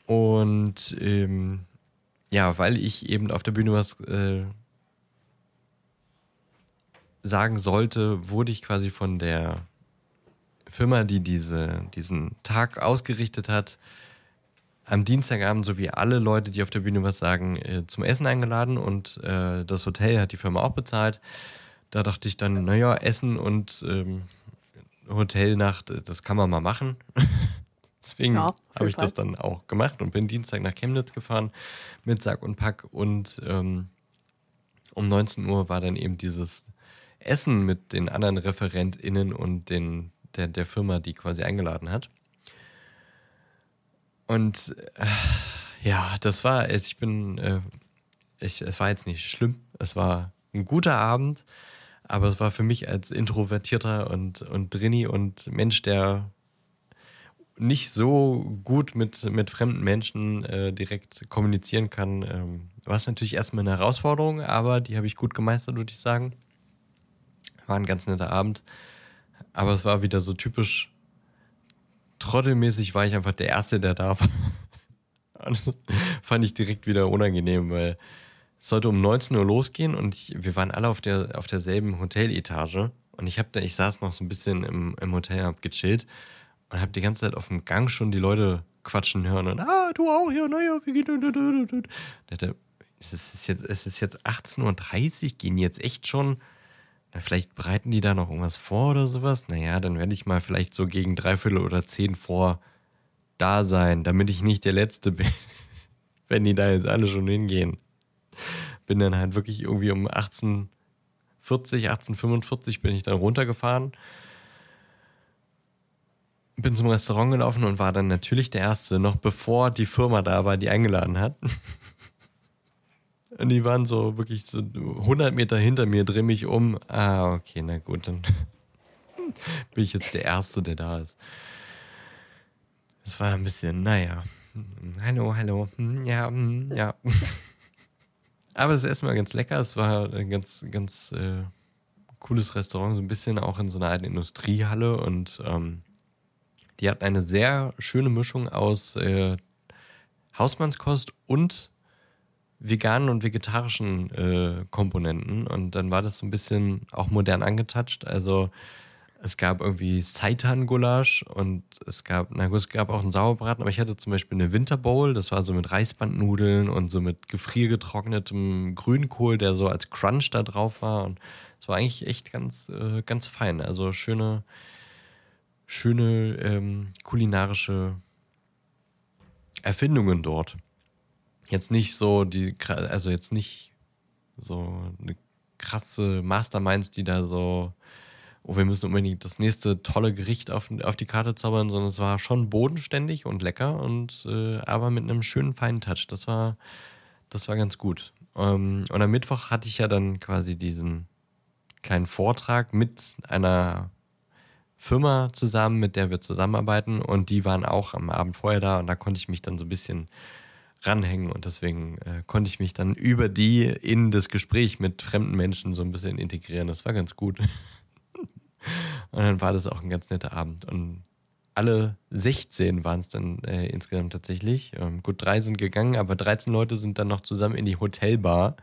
Und ähm, ja, weil ich eben auf der Bühne was äh, sagen sollte, wurde ich quasi von der Firma, die diese, diesen Tag ausgerichtet hat, am Dienstagabend, so wie alle Leute, die auf der Bühne was sagen, äh, zum Essen eingeladen und äh, das Hotel hat die Firma auch bezahlt. Da dachte ich dann, naja, Essen und ähm, Hotelnacht, äh, das kann man mal machen. *laughs* Deswegen ja, habe ich das dann auch gemacht und bin Dienstag nach Chemnitz gefahren mit Sack und Pack und ähm, um 19 Uhr war dann eben dieses Essen mit den anderen ReferentInnen und den, der, der Firma, die quasi eingeladen hat. Und äh, ja, das war, ich bin, äh, ich, es war jetzt nicht schlimm, es war ein guter Abend, aber es war für mich als Introvertierter und, und Drini und Mensch, der nicht so gut mit, mit fremden Menschen äh, direkt kommunizieren kann, ähm, war es natürlich erstmal eine Herausforderung, aber die habe ich gut gemeistert, würde ich sagen. War ein ganz netter Abend. Aber es war wieder so typisch trottelmäßig war ich einfach der Erste, der da war. *laughs* Fand ich direkt wieder unangenehm, weil es sollte um 19 Uhr losgehen und ich, wir waren alle auf, der, auf derselben Hoteletage. Und ich, hab da, ich saß noch so ein bisschen im, im Hotel, hab gechillt und hab die ganze Zeit auf dem Gang schon die Leute quatschen hören und ah, du auch, ja, naja, wie geht das? Es ist jetzt, es ist jetzt 18.30 Uhr, gehen jetzt echt schon vielleicht bereiten die da noch irgendwas vor oder sowas. Naja, dann werde ich mal vielleicht so gegen dreiviertel oder zehn vor da sein, damit ich nicht der Letzte *laughs* bin, wenn die da jetzt alle schon hingehen. Bin dann halt wirklich irgendwie um 1840, 1845 bin ich dann runtergefahren. Bin zum Restaurant gelaufen und war dann natürlich der Erste, noch bevor die Firma da war, die eingeladen hat. *laughs* Und die waren so wirklich so 100 Meter hinter mir, dreh mich um. Ah, okay, na gut, dann *laughs* bin ich jetzt der Erste, der da ist. Das war ein bisschen, naja. Hallo, hallo. Hm, ja, hm, ja. *laughs* Aber das Essen war ganz lecker. Es war ein ganz, ganz äh, cooles Restaurant, so ein bisschen auch in so einer alten Industriehalle. Und ähm, die hatten eine sehr schöne Mischung aus äh, Hausmannskost und veganen und vegetarischen äh, Komponenten und dann war das so ein bisschen auch modern angetatscht. Also es gab irgendwie Seitan-Gulasch und es gab, na gut, es gab auch einen Sauerbraten, aber ich hatte zum Beispiel eine Winterbowl, das war so mit Reisbandnudeln und so mit gefriergetrocknetem Grünkohl, der so als Crunch da drauf war und es war eigentlich echt ganz, äh, ganz fein. Also schöne, schöne ähm, kulinarische Erfindungen dort jetzt nicht so die, also jetzt nicht so eine krasse Masterminds, die da so, oh, wir müssen unbedingt das nächste tolle Gericht auf, auf die Karte zaubern, sondern es war schon bodenständig und lecker und äh, aber mit einem schönen feinen Touch. Das war, das war ganz gut. Ähm, und am Mittwoch hatte ich ja dann quasi diesen kleinen Vortrag mit einer Firma zusammen, mit der wir zusammenarbeiten. Und die waren auch am Abend vorher da und da konnte ich mich dann so ein bisschen ranhängen und deswegen äh, konnte ich mich dann über die in das Gespräch mit fremden Menschen so ein bisschen integrieren. Das war ganz gut. *laughs* und dann war das auch ein ganz netter Abend. Und alle 16 waren es dann äh, insgesamt tatsächlich. Ähm, gut, drei sind gegangen, aber 13 Leute sind dann noch zusammen in die Hotelbar.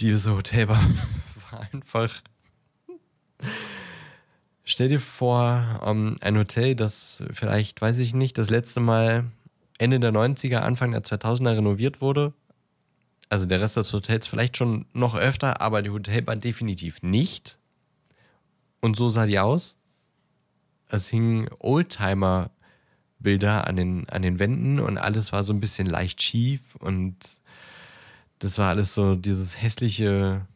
Diese Hotelbar *laughs* war einfach. Stell dir vor, ähm, ein Hotel, das vielleicht, weiß ich nicht, das letzte Mal Ende der 90er, Anfang der 2000er renoviert wurde. Also der Rest des Hotels vielleicht schon noch öfter, aber die Hotelbar definitiv nicht. Und so sah die aus es hingen Oldtimer-Bilder an den, an den Wänden und alles war so ein bisschen leicht schief und das war alles so dieses hässliche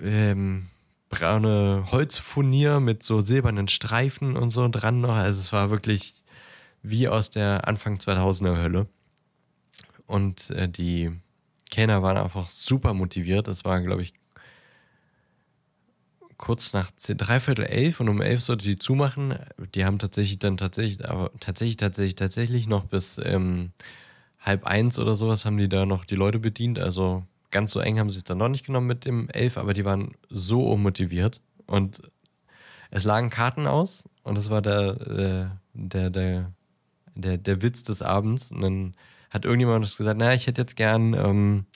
ähm, braune Holzfurnier mit so silbernen Streifen und so dran noch. Also es war wirklich wie aus der Anfang 2000er Hölle. Und äh, die Kellner waren einfach super motiviert. Es war, glaube ich, kurz nach dreiviertel elf und um elf sollte die zumachen. Die haben tatsächlich dann tatsächlich, aber tatsächlich, tatsächlich, tatsächlich noch bis ähm, halb eins oder sowas haben die da noch die Leute bedient. Also ganz so eng haben sie es dann noch nicht genommen mit dem elf, aber die waren so unmotiviert und es lagen Karten aus und das war der, äh, der, der, der, der Witz des Abends. Und dann hat irgendjemand gesagt, naja, ich hätte jetzt gern ähm,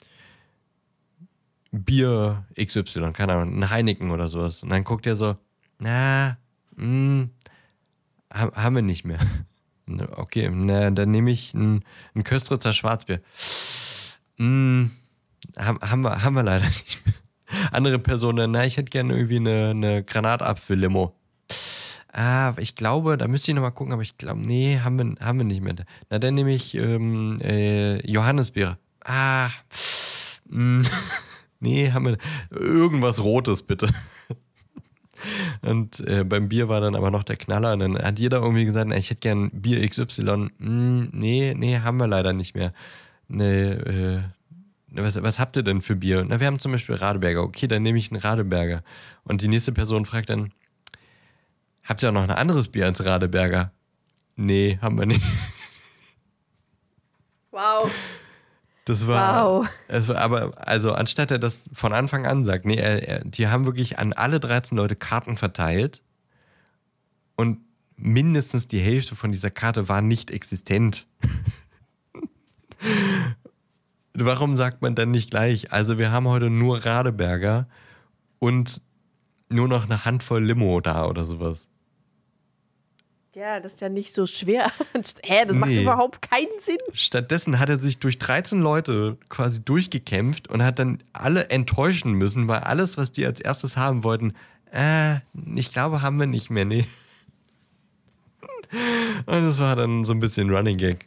Bier XY, keine Ahnung, ein Heineken oder sowas. Und dann guckt er so, na, mh, hm, haben wir nicht mehr. *laughs* Okay, na, dann nehme ich ein, ein Köstritzer Schwarzbier. Mh, haben, wir, haben wir leider *laughs* nicht mehr. Andere Personen, na, ich hätte gerne irgendwie eine, eine Granatapfel-Limo. Ah, ich glaube, da müsste ich nochmal gucken, aber ich glaube, nee, haben wir, haben wir nicht mehr. Na, dann nehme ich ähm, äh, Johannisbeere. Ah, mh. *laughs* Nee, haben wir irgendwas Rotes bitte. *laughs* Und äh, beim Bier war dann aber noch der Knaller. Und dann hat jeder irgendwie gesagt, ich hätte gern Bier XY. Hm, nee, nee, haben wir leider nicht mehr. Nee, äh, was, was habt ihr denn für Bier? Na, wir haben zum Beispiel Radeberger. Okay, dann nehme ich einen Radeberger. Und die nächste Person fragt dann, habt ihr auch noch ein anderes Bier als Radeberger? Nee, haben wir nicht. Wow. Das war, wow. es war aber, also anstatt er das von Anfang an sagt, nee, er, er, die haben wirklich an alle 13 Leute Karten verteilt und mindestens die Hälfte von dieser Karte war nicht existent. *laughs* Warum sagt man dann nicht gleich? Also wir haben heute nur Radeberger und nur noch eine Handvoll Limo da oder sowas. Ja, das ist ja nicht so schwer. *laughs* Hä, das nee. macht überhaupt keinen Sinn. Stattdessen hat er sich durch 13 Leute quasi durchgekämpft und hat dann alle enttäuschen müssen, weil alles, was die als erstes haben wollten, äh, ich glaube, haben wir nicht mehr, nee. Und das war dann so ein bisschen Running Gag.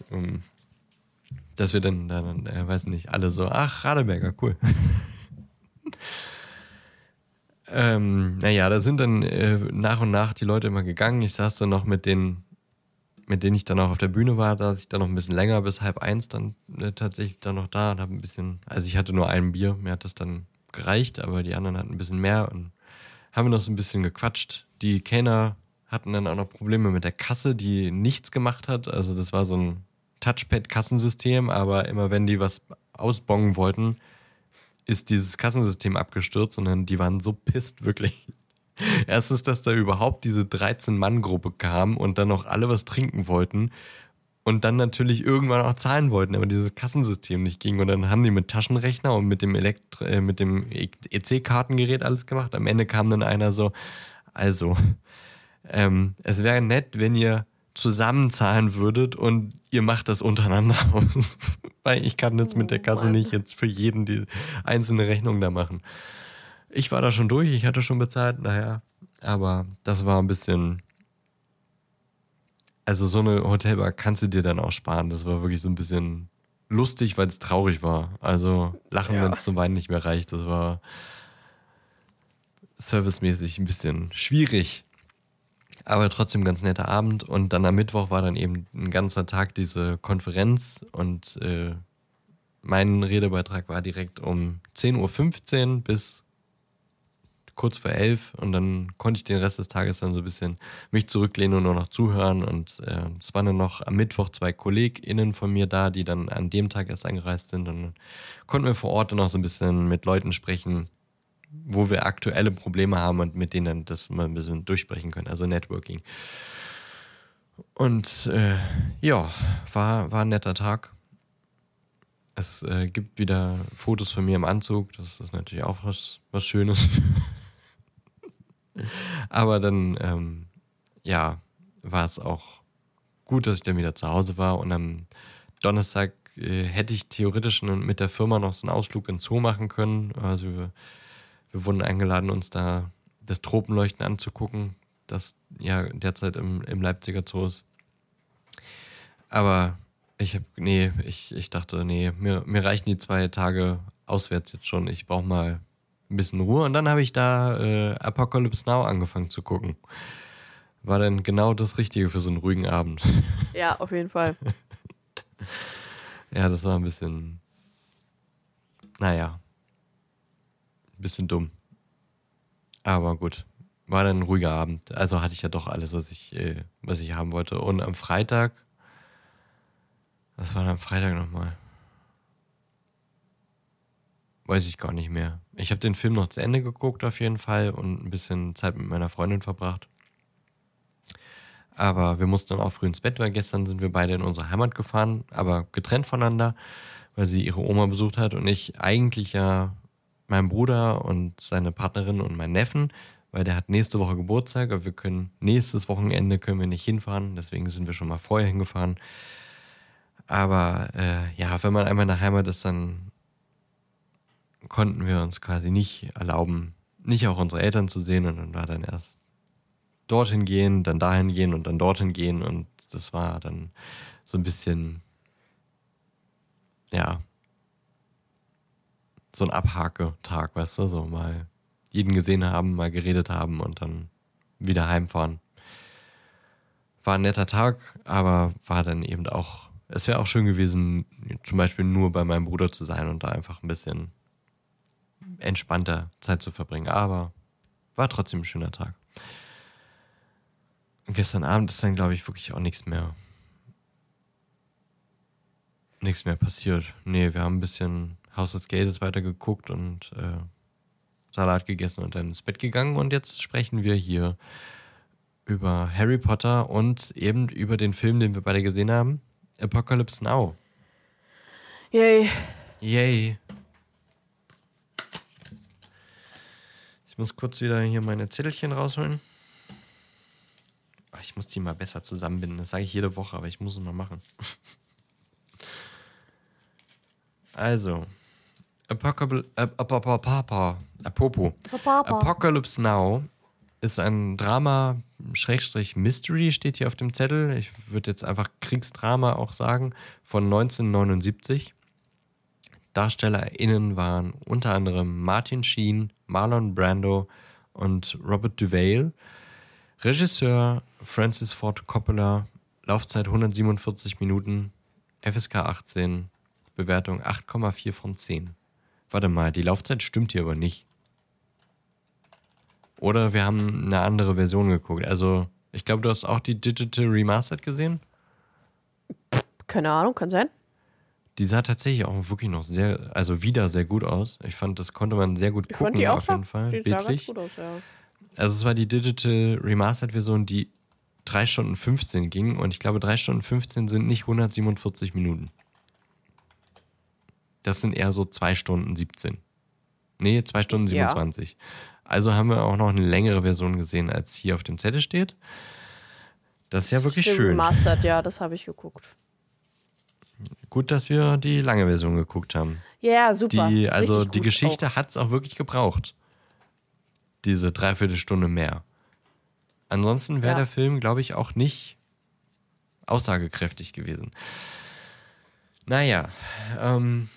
Dass wir dann, dann äh, weiß nicht, alle so, ach, Radeberger, cool. Ähm, naja, da sind dann äh, nach und nach die Leute immer gegangen. Ich saß dann noch mit denen, mit denen ich dann auch auf der Bühne war, da saß ich dann noch ein bisschen länger, bis halb eins dann äh, tatsächlich dann noch da und habe ein bisschen, also ich hatte nur ein Bier, mir hat das dann gereicht, aber die anderen hatten ein bisschen mehr und haben noch so ein bisschen gequatscht. Die Kellner hatten dann auch noch Probleme mit der Kasse, die nichts gemacht hat. Also das war so ein Touchpad-Kassensystem, aber immer wenn die was ausbongen wollten, ist dieses Kassensystem abgestürzt und dann, die waren so pisst, wirklich. *laughs* Erstens, dass da überhaupt diese 13-Mann-Gruppe kam und dann noch alle was trinken wollten und dann natürlich irgendwann auch zahlen wollten, aber dieses Kassensystem nicht ging. Und dann haben die mit Taschenrechner und mit dem, äh, dem EC-Kartengerät alles gemacht. Am Ende kam dann einer so, also, ähm, es wäre nett, wenn ihr zusammenzahlen würdet und ihr macht das untereinander *laughs* aus. Weil ich kann jetzt mit der Kasse nicht jetzt für jeden die einzelne Rechnung da machen. Ich war da schon durch, ich hatte schon bezahlt, naja. Aber das war ein bisschen. Also so eine Hotelbar kannst du dir dann auch sparen. Das war wirklich so ein bisschen lustig, weil es traurig war. Also lachen, ja. wenn es zum Weinen nicht mehr reicht. Das war servicemäßig ein bisschen schwierig aber trotzdem ganz netter Abend. Und dann am Mittwoch war dann eben ein ganzer Tag diese Konferenz und äh, mein Redebeitrag war direkt um 10.15 Uhr bis kurz vor elf und dann konnte ich den Rest des Tages dann so ein bisschen mich zurücklehnen und nur noch zuhören. Und äh, es waren dann noch am Mittwoch zwei KollegInnen von mir da, die dann an dem Tag erst angereist sind. Und dann konnten wir vor Ort dann noch so ein bisschen mit Leuten sprechen, wo wir aktuelle Probleme haben und mit denen das mal ein bisschen durchsprechen können. Also Networking. Und äh, ja, war, war ein netter Tag. Es äh, gibt wieder Fotos von mir im Anzug. Das ist natürlich auch was, was Schönes. *laughs* Aber dann, ähm, ja, war es auch gut, dass ich dann wieder zu Hause war. Und am Donnerstag äh, hätte ich theoretisch mit der Firma noch so einen Ausflug ins Zoo machen können. Also wir, wir wurden eingeladen, uns da das Tropenleuchten anzugucken, das ja derzeit im, im Leipziger Zoo ist. Aber ich habe, nee, ich, ich dachte, nee, mir, mir reichen die zwei Tage auswärts jetzt schon. Ich brauche mal ein bisschen Ruhe. Und dann habe ich da äh, Apocalypse Now angefangen zu gucken. War dann genau das Richtige für so einen ruhigen Abend. *laughs* Ja, auf jeden Fall. *laughs* ja, das war ein bisschen, naja, bisschen dumm. Aber gut, war dann ein ruhiger Abend. Also hatte ich ja doch alles, was ich, äh, was ich haben wollte. Und am Freitag, was war denn am Freitag nochmal? Weiß ich gar nicht mehr. Ich habe den Film noch zu Ende geguckt auf jeden Fall und ein bisschen Zeit mit meiner Freundin verbracht. Aber wir mussten dann auch früh ins Bett, weil gestern sind wir beide in unsere Heimat gefahren, aber getrennt voneinander, weil sie ihre Oma besucht hat und ich eigentlich ja meinen Bruder und seine Partnerin und meinen Neffen, weil der hat nächste Woche Geburtstag, aber wir können nächstes Wochenende können wir nicht hinfahren, deswegen sind wir schon mal vorher hingefahren. Aber äh, ja, wenn man einmal in der Heimat ist, dann konnten wir uns quasi nicht erlauben, nicht auch unsere Eltern zu sehen und dann war dann erst dorthin gehen, dann dahin gehen und dann dorthin gehen und das war dann so ein bisschen, ja, so ein Abhake-Tag, weißt du, so mal jeden gesehen haben, mal geredet haben und dann wieder heimfahren. War ein netter Tag, aber war dann eben auch, es wäre auch schön gewesen, zum Beispiel nur bei meinem Bruder zu sein und da einfach ein bisschen entspannter Zeit zu verbringen. Aber war trotzdem ein schöner Tag. Und gestern Abend ist dann, glaube ich, wirklich auch nichts mehr. Nichts mehr passiert. Nee, wir haben ein bisschen House des Geldes weitergeguckt und äh, Salat gegessen und dann ins Bett gegangen. Und jetzt sprechen wir hier über Harry Potter und eben über den Film, den wir beide gesehen haben, Apocalypse Now. Yay. Yay. Ich muss kurz wieder hier meine Zettelchen rausholen. Ach, ich muss die mal besser zusammenbinden. Das sage ich jede Woche, aber ich muss es mal machen. *laughs* Also, Apocalypse, Apocalypse Now ist ein Drama, Schrägstrich Mystery steht hier auf dem Zettel. Ich würde jetzt einfach Kriegsdrama auch sagen, von 1979. DarstellerInnen waren unter anderem Martin Sheen, Marlon Brando und Robert Duvale. Regisseur Francis Ford Coppola, Laufzeit 147 Minuten, FSK 18, Bewertung 8,4 von 10. Warte mal, die Laufzeit stimmt hier aber nicht. Oder wir haben eine andere Version geguckt. Also, ich glaube, du hast auch die Digital Remastered gesehen? Keine Ahnung, kann sein. Die sah tatsächlich auch wirklich noch sehr, also wieder sehr gut aus. Ich fand, das konnte man sehr gut Ich gucken, fand die auch auf jeden Fall. Die sah ganz Bildlich. gut aus, ja. Also es war die Digital Remastered Version, die 3 Stunden 15 ging und ich glaube 3 Stunden 15 sind nicht 147 Minuten. Das sind eher so 2 Stunden 17. Nee, 2 Stunden Ja. 27. Also haben wir auch noch eine längere Version gesehen, als hier auf dem Zettel steht. Das ist ja wirklich Stimmt, schön. Remastered, ja, das habe ich geguckt. Gut, dass wir die lange Version geguckt haben. Ja, super. Die, also Richtig die Geschichte hat es auch wirklich gebraucht. Diese Dreiviertelstunde mehr. Ansonsten wäre Ja. der Film, glaube ich, auch nicht aussagekräftig gewesen. Naja, ähm,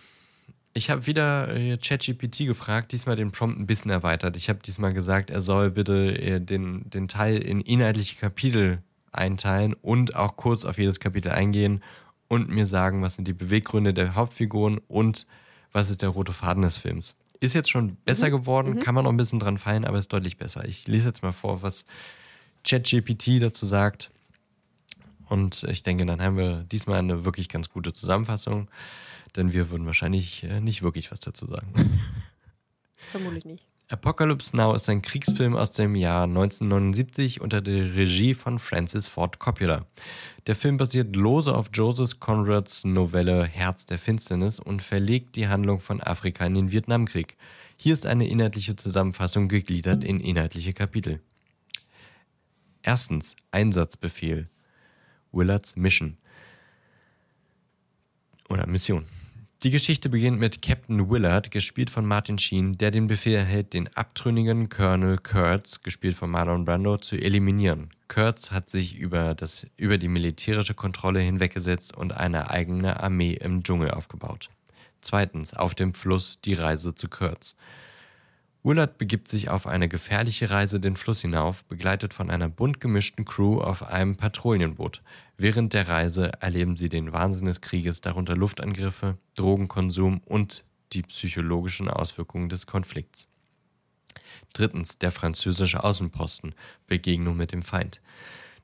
ich habe wieder äh, ChatGPT gefragt, diesmal den Prompt ein bisschen erweitert. Ich habe diesmal gesagt, er soll bitte äh, den, den Teil in inhaltliche Kapitel einteilen und auch kurz auf jedes Kapitel eingehen und mir sagen, was sind die Beweggründe der Hauptfiguren und was ist der rote Faden des Films. Ist jetzt schon besser mhm. geworden, mhm. kann man noch ein bisschen dran fallen, aber ist deutlich besser. Ich lese jetzt mal vor, was ChatGPT dazu sagt. Und ich denke, dann haben wir diesmal eine wirklich ganz gute Zusammenfassung, denn wir würden wahrscheinlich äh, nicht wirklich was dazu sagen. *laughs* Vermutlich nicht. Apocalypse Now ist ein Kriegsfilm aus dem Jahr 1979 unter der Regie von Francis Ford Coppola. Der Film basiert lose auf Joseph Conrads Novelle Herz der Finsternis und verlegt die Handlung von Afrika in den Vietnamkrieg. Hier ist eine inhaltliche Zusammenfassung gegliedert in inhaltliche Kapitel. Erstens Einsatzbefehl. Willards Mission. Oder Mission. Die Geschichte beginnt mit Captain Willard, gespielt von Martin Sheen, der den Befehl erhält, den abtrünnigen Colonel Kurtz, gespielt von Marlon Brando, zu eliminieren. Kurtz hat sich über, das, über die militärische Kontrolle hinweggesetzt und eine eigene Armee im Dschungel aufgebaut. Zweitens, auf dem Fluss die Reise zu Kurtz. Willard begibt sich auf eine gefährliche Reise den Fluss hinauf, begleitet von einer bunt gemischten Crew auf einem Patrouillenboot. Während der Reise erleben sie den Wahnsinn des Krieges, darunter Luftangriffe, Drogenkonsum und die psychologischen Auswirkungen des Konflikts. Drittens der französische Außenposten, Begegnung mit dem Feind.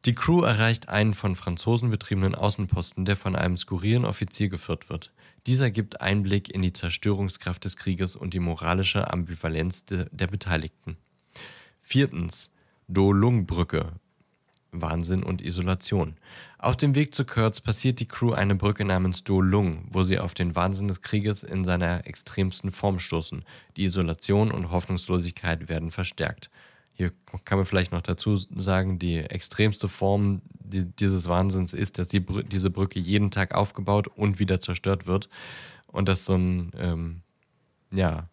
Die Crew erreicht einen von Franzosen betriebenen Außenposten, der von einem skurrilen Offizier geführt wird. Dieser gibt Einblick in die Zerstörungskraft des Krieges und die moralische Ambivalenz de, der Beteiligten. Viertens. Do-Lung-Brücke. Wahnsinn und Isolation. Auf dem Weg zu Kurtz passiert die Crew eine Brücke namens Do Lung, wo sie auf den Wahnsinn des Krieges in seiner extremsten Form stoßen. Die Isolation und Hoffnungslosigkeit werden verstärkt. Hier kann man vielleicht noch dazu sagen, die extremste Form dieses Wahnsinns ist, dass die, diese Brücke jeden Tag aufgebaut und wieder zerstört wird. Und das so ein, ähm, ja,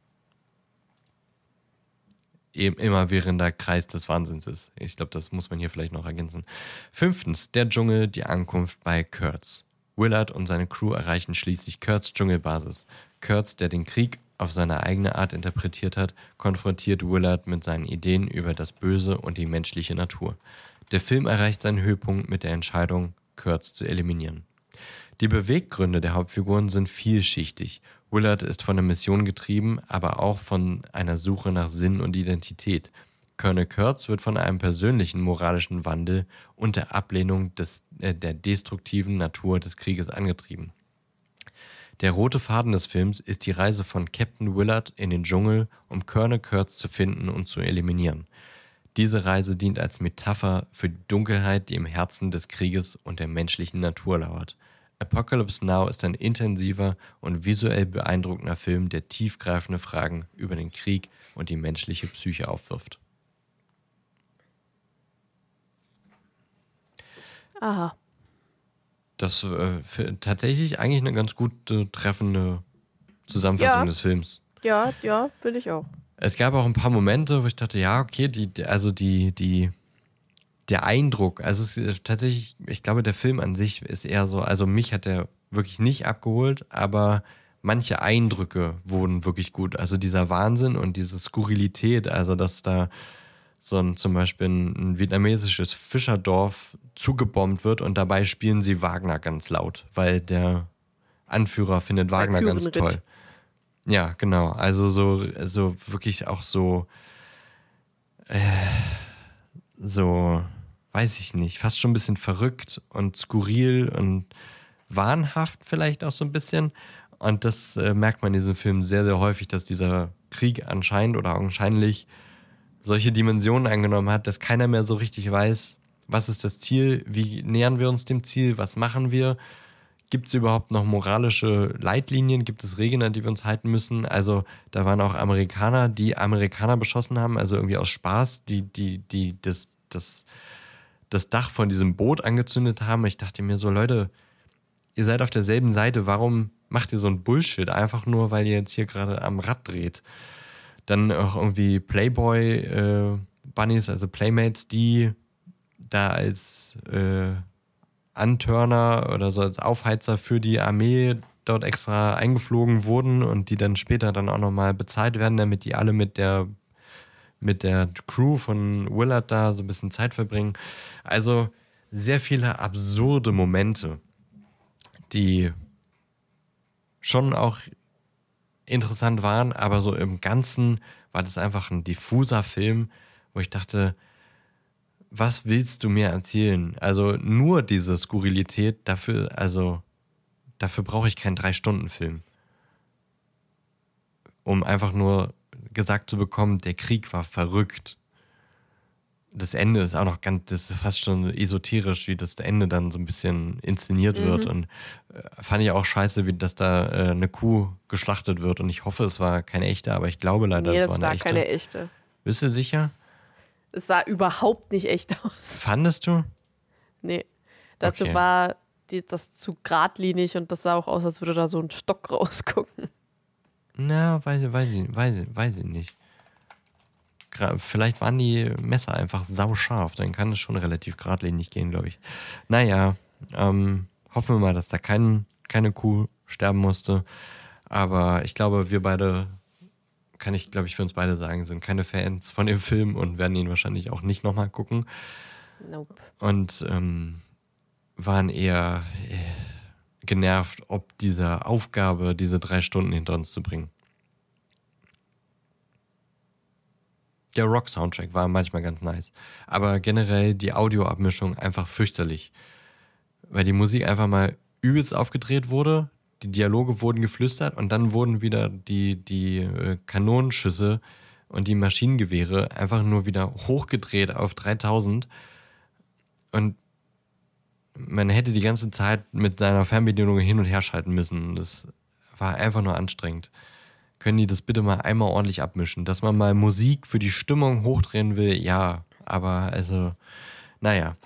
eben immerwährender Kreis des Wahnsinns ist. Ich glaube, das muss man hier vielleicht noch ergänzen. Fünftens, der Dschungel, die Ankunft bei Kurtz. Willard und seine Crew erreichen schließlich Kurtz Dschungelbasis. Kurtz, der den Krieg auf seine eigene Art interpretiert hat, konfrontiert Willard mit seinen Ideen über das Böse und die menschliche Natur. Der Film erreicht seinen Höhepunkt mit der Entscheidung, Kurtz zu eliminieren. Die Beweggründe der Hauptfiguren sind vielschichtig. Willard ist von der Mission getrieben, aber auch von einer Suche nach Sinn und Identität. Colonel Kurtz wird von einem persönlichen moralischen Wandel und der Ablehnung des, äh, der destruktiven Natur des Krieges angetrieben. Der rote Faden des Films ist die Reise von Captain Willard in den Dschungel, um Colonel Kurtz zu finden und zu eliminieren. Diese Reise dient als Metapher für die Dunkelheit, die im Herzen des Krieges und der menschlichen Natur lauert. Apocalypse Now ist ein intensiver und visuell beeindruckender Film, der tiefgreifende Fragen über den Krieg und die menschliche Psyche aufwirft. Aha. Das äh, tatsächlich eigentlich eine ganz gute treffende Zusammenfassung ja. des Films. Ja, ja, finde ich auch. Es gab auch ein paar Momente, wo ich dachte, ja, okay, die, also die, die, der Eindruck, also es ist tatsächlich, ich glaube, der Film an sich ist eher so, also mich hat er wirklich nicht abgeholt, aber manche Eindrücke wurden wirklich gut. Also dieser Wahnsinn und diese Skurrilität, also dass da so ein zum Beispiel ein, vietnamesisches Fischerdorf zugebombt wird und dabei spielen sie Wagner ganz laut, weil der Anführer findet Wagner ganz toll. Ja, genau. Also so, so wirklich auch so, äh, so, weiß ich nicht, fast schon ein bisschen verrückt und skurril und wahnhaft vielleicht auch so ein bisschen. Und das äh, merkt man in diesem Film sehr, sehr häufig, dass dieser Krieg anscheinend oder augenscheinlich solche Dimensionen angenommen hat, dass keiner mehr so richtig weiß, was ist das Ziel, wie nähern wir uns dem Ziel, was machen wir Gibt es überhaupt noch moralische Leitlinien? Gibt es Regeln, an die wir uns halten müssen? Also da waren auch Amerikaner, die Amerikaner beschossen haben, also irgendwie aus Spaß, die, die, die das, das, das Dach von diesem Boot angezündet haben. Ich dachte mir so, Leute, ihr seid auf derselben Seite, warum macht ihr so ein Bullshit? Einfach nur, weil ihr jetzt hier gerade am Rad dreht. Dann auch irgendwie Playboy äh, also Playmates, die da als äh, Antörner oder so als Aufheizer für die Armee dort extra eingeflogen wurden und die dann später dann auch nochmal bezahlt werden, damit die alle mit der mit der Crew von Willard da so ein bisschen Zeit verbringen. Also sehr viele absurde Momente, die schon auch interessant waren, aber so im Ganzen war das einfach ein diffuser Film, wo ich dachte, was willst du mir erzählen? Also nur diese Skurrilität, dafür, also dafür brauche ich keinen Drei-Stunden-Film. Um einfach nur gesagt zu bekommen, der Krieg war verrückt. Das Ende ist auch noch ganz, das ist fast schon esoterisch, wie das Ende dann so ein bisschen inszeniert Mhm. wird. Und äh, fand ich auch scheiße, wie dass da äh, eine Kuh geschlachtet wird. Und ich hoffe, es war keine echte, aber ich glaube leider, nee, es war eine war echte. keine echte. Bist du sicher? Es sah überhaupt nicht echt aus. Fandest du? Nee. Dazu Okay. war die, das zu geradlinig und das sah auch aus, als würde da so ein Stock *laughs* rausgucken. Na, weiß, ich- weiß, ich- weiß, weiß ich nicht. Vielleicht waren die Messer einfach sauscharf, dann kann es schon relativ geradlinig gehen, glaube ich. Naja, ähm, hoffen wir mal, dass da kein, keine Kuh sterben musste. Aber ich glaube, wir beide, kann ich, glaube ich, für uns beide sagen, sind keine Fans von dem Film und werden ihn wahrscheinlich auch nicht nochmal gucken. Nope. Und ähm, waren eher äh, genervt, ob dieser Aufgabe, diese drei Stunden hinter uns zu bringen. Der Rock-Soundtrack war manchmal ganz nice. Aber generell die Audioabmischung einfach fürchterlich. Weil die Musik einfach mal übelst aufgedreht wurde, die Dialoge wurden geflüstert und dann wurden wieder die, die äh, Kanonenschüsse und die Maschinengewehre einfach nur wieder hochgedreht auf 3000. Und man hätte die ganze Zeit mit seiner Fernbedienung hin und her schalten müssen. Das war einfach nur anstrengend. Können die das bitte mal einmal ordentlich abmischen? Dass man mal Musik für die Stimmung hochdrehen will, ja. Aber also, naja.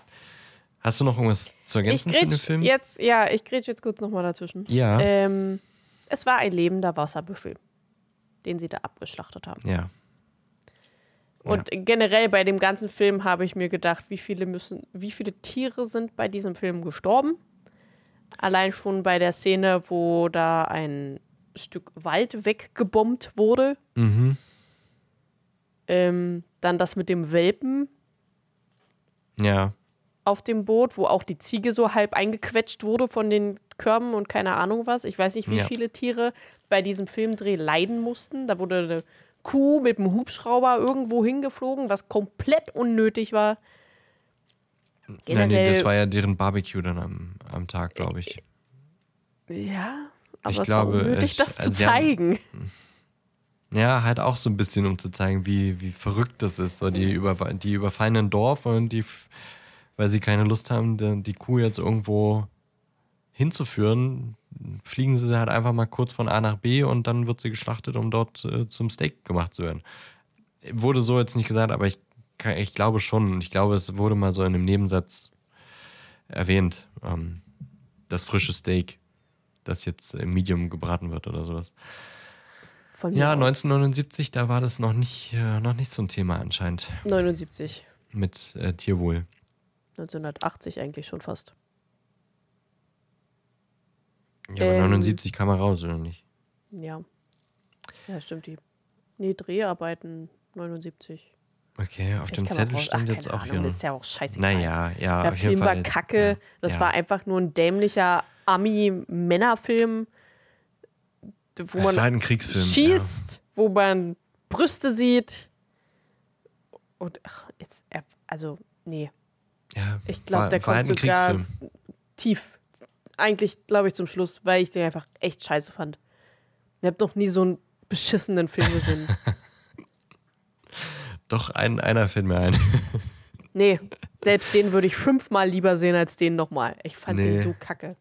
Hast du noch irgendwas zu ergänzen zu dem Film? jetzt, ja, ich grätsch jetzt kurz nochmal dazwischen. Ja. Ähm, es war ein lebender Wasserbüffel, den sie da abgeschlachtet haben. Ja. Und generell bei dem ganzen Film habe ich mir gedacht, wie viele müssen, wie viele Tiere sind bei diesem Film gestorben? Allein schon bei der Szene, wo da ein Stück Wald weggebombt wurde. Mhm. Ähm, dann das mit dem Welpen Ja. auf dem Boot, wo auch die Ziege so halb eingequetscht wurde von den Körben und keine Ahnung was. Ich weiß nicht, wie Ja. viele Tiere bei diesem Filmdreh leiden mussten. Da wurde eine Kuh mit einem Hubschrauber irgendwo hingeflogen, was komplett unnötig war. Nein, nee, das war ja deren Barbecue dann am, am Tag, glaube ich. ja, aber Ich es glaube, war unnötig, ich- das zu also sie haben- zeigen. *laughs* Ja, halt auch so ein bisschen, um zu zeigen, wie, wie verrückt das ist. So, die, über, die überfallen ein Dorf und die, weil sie keine Lust haben, die Kuh jetzt irgendwo hinzuführen, fliegen sie halt einfach mal kurz von A nach B und dann wird sie geschlachtet, um dort äh, zum Steak gemacht zu werden. Wurde so jetzt nicht gesagt, aber ich, kann- ich glaube schon. Ich glaube, es wurde mal so in einem Nebensatz erwähnt. Ähm, das frische Steak, das jetzt im Medium gebraten wird oder sowas. Ja, aus. 1979, da war das noch nicht, äh, noch nicht so ein Thema anscheinend 79. mit äh, Tierwohl. 1980 eigentlich schon fast. Ja, aber Ähm. 79 kam er raus, oder nicht? Ja. Ja, stimmt. Die nee, Dreharbeiten 79. Okay, auf dem Zettel stand jetzt auch Ahnung, hier. Das ist ja auch scheißegal. Naja, ja, Der Film war kacke. Ja, das ja. war einfach nur ein dämlicher Ami-Männerfilm, wo Es man halt ein Kriegsfilm. schießt, wo man Brüste sieht. Und ach, jetzt, also, nee, Ja, ja ich glaube, der war kommt halt ein sogar tief. Eigentlich, glaube ich, zum Schluss, weil ich den einfach echt scheiße fand. Ich habe noch nie so einen beschissenen Film gesehen. *laughs* Doch, ein, einer fällt mir ein. *laughs* nee, selbst den würde ich fünfmal lieber sehen als den nochmal. Ich fand Nee. den so kacke.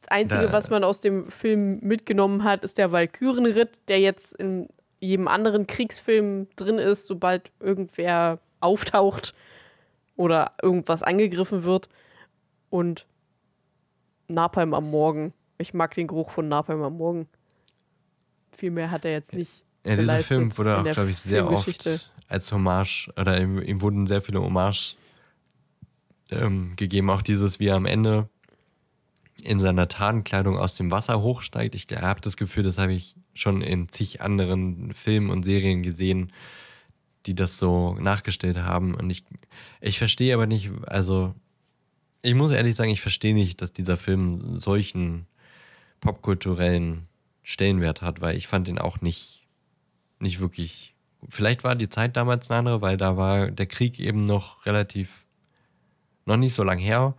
Das Einzige, Da- was man aus dem Film mitgenommen hat, ist der Valkyrenritt, der jetzt in jedem anderen Kriegsfilm drin ist, sobald irgendwer auftaucht oder irgendwas angegriffen wird. Und Napalm am Morgen. Ich mag den Geruch von Napalm am Morgen. Viel mehr hat er jetzt nicht. Ja, dieser Film wurde auch, glaube ich, sehr oft als Hommage, oder ihm, ihm wurden sehr viele Hommage ähm, gegeben. Auch dieses, wie er am Ende in seiner Tarnkleidung aus dem Wasser hochsteigt. Ich habe das Gefühl, das habe ich schon in zig anderen Filmen und Serien gesehen, die das so nachgestellt haben. Und ich, ich verstehe aber nicht, also Ich muss ehrlich sagen, ich verstehe nicht, dass dieser Film solchen popkulturellen Stellenwert hat, weil ich fand ihn auch nicht, nicht wirklich. Vielleicht war die Zeit damals eine andere, weil da war der Krieg eben noch relativ, noch nicht so lang her.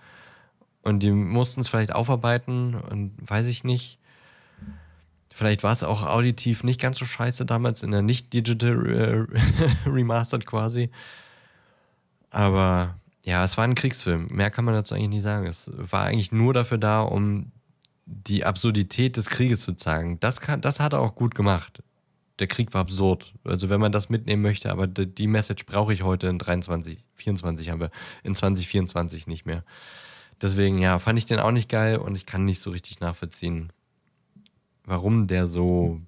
Und die mussten es vielleicht aufarbeiten und weiß ich nicht. Vielleicht war es auch auditiv nicht ganz so scheiße damals in der nicht digital äh, *laughs* remastered quasi. Aber ja, es war ein Kriegsfilm. Mehr kann man dazu eigentlich nicht sagen. Es war eigentlich nur dafür da, um die Absurdität des Krieges zu zeigen. Das, kann, das hat er auch gut gemacht. Der Krieg war absurd. Also wenn man das mitnehmen möchte, aber die, die Message brauche ich heute in 23, 24 haben wir, in 2024 nicht mehr. Deswegen, ja, fand ich den auch nicht geil und ich kann nicht so richtig nachvollziehen, warum der so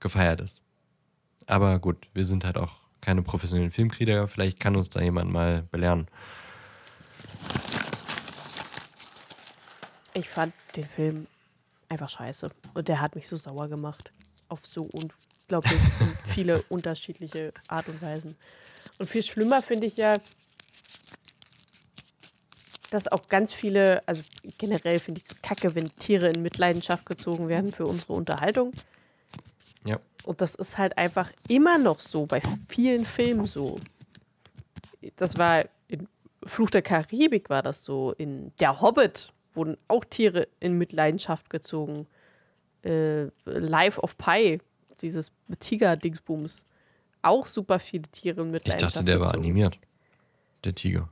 gefeiert ist. Aber gut, wir sind halt auch keine professionellen Filmkritiker. Vielleicht kann uns da jemand mal belehren. Ich fand den Film einfach scheiße. Und der hat mich so sauer gemacht. Auf so unglaublich *laughs* viele unterschiedliche Art und Weisen. Und viel schlimmer finde ich ja, dass auch ganz viele, also generell finde ich es kacke, wenn Tiere in Mitleidenschaft gezogen werden für unsere Unterhaltung. Ja. Und das ist halt einfach immer noch so, bei vielen Filmen so. Das war in Fluch der Karibik war das so, in Der Hobbit wurden auch Tiere in Mitleidenschaft gezogen. Äh, Life of Pi, dieses Tiger-Dingsbums. Auch super viele Tiere in Ich Mitleidenschaft dachte, der war gezogen. animiert. Der Tiger.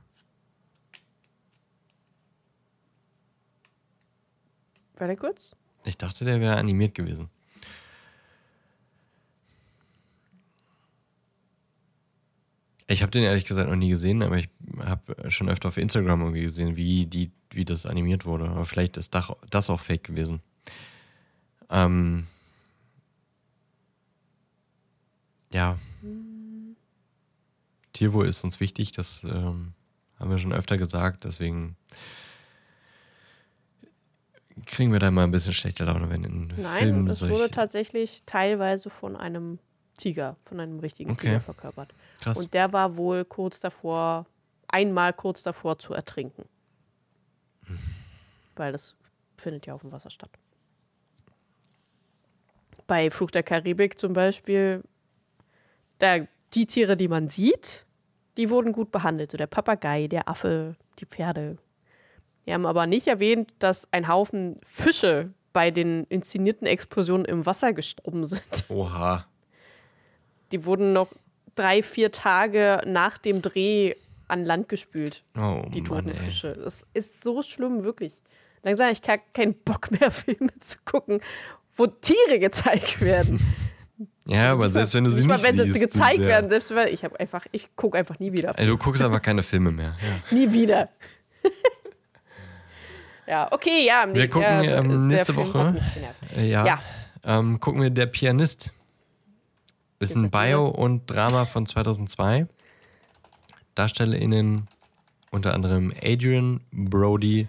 Warte kurz. Ich dachte, der wäre animiert gewesen. Ich habe den ehrlich gesagt noch nie gesehen, aber ich habe schon öfter auf Instagram irgendwie gesehen, wie, die, wie das animiert wurde. Aber vielleicht ist das, auch fake gewesen. Ähm, ja. Tierwohl ist uns wichtig, das ähm, haben wir schon öfter gesagt, deswegen kriegen wir da mal ein bisschen schlechte Laune, wenn in Nein, Filmen es solche... wurde tatsächlich teilweise von einem Tiger, von einem richtigen Okay. Tiger verkörpert. Krass. Und der war wohl kurz davor, einmal kurz davor zu ertrinken. Weil das findet ja auf dem Wasser statt. Bei Flug der Karibik zum Beispiel, da, die Tiere, die man sieht, die wurden gut behandelt. So der Papagei, der Affe, die Pferde. Die haben aber nicht erwähnt, dass ein Haufen Fische bei den inszenierten Explosionen im Wasser gestorben sind. Oha. Die wurden noch drei, vier Tage nach dem Dreh an Land gespült, Oh die Mann, toten. Fische. Das ist so schlimm, wirklich. Langsam habe ich gar keinen Bock mehr, *laughs* Filme zu gucken, wo Tiere gezeigt werden. *laughs* Ja, aber selbst wenn du sie nicht nicht, mal, wenn sie siehst. gezeigt sind sie- werden, selbst wenn ich habe einfach, ich gucke einfach nie wieder. Ey, du guckst einfach keine Filme mehr. Ja. *laughs* Nie wieder. ja, okay, ja. nee, Wir gucken, der- ähm, der nächste Woche. Äh, ja. Ja. Ähm, gucken wir Der Pianist. Ist ein Bio- und Drama von 2002. DarstellerInnen unter anderem Adrian Brody,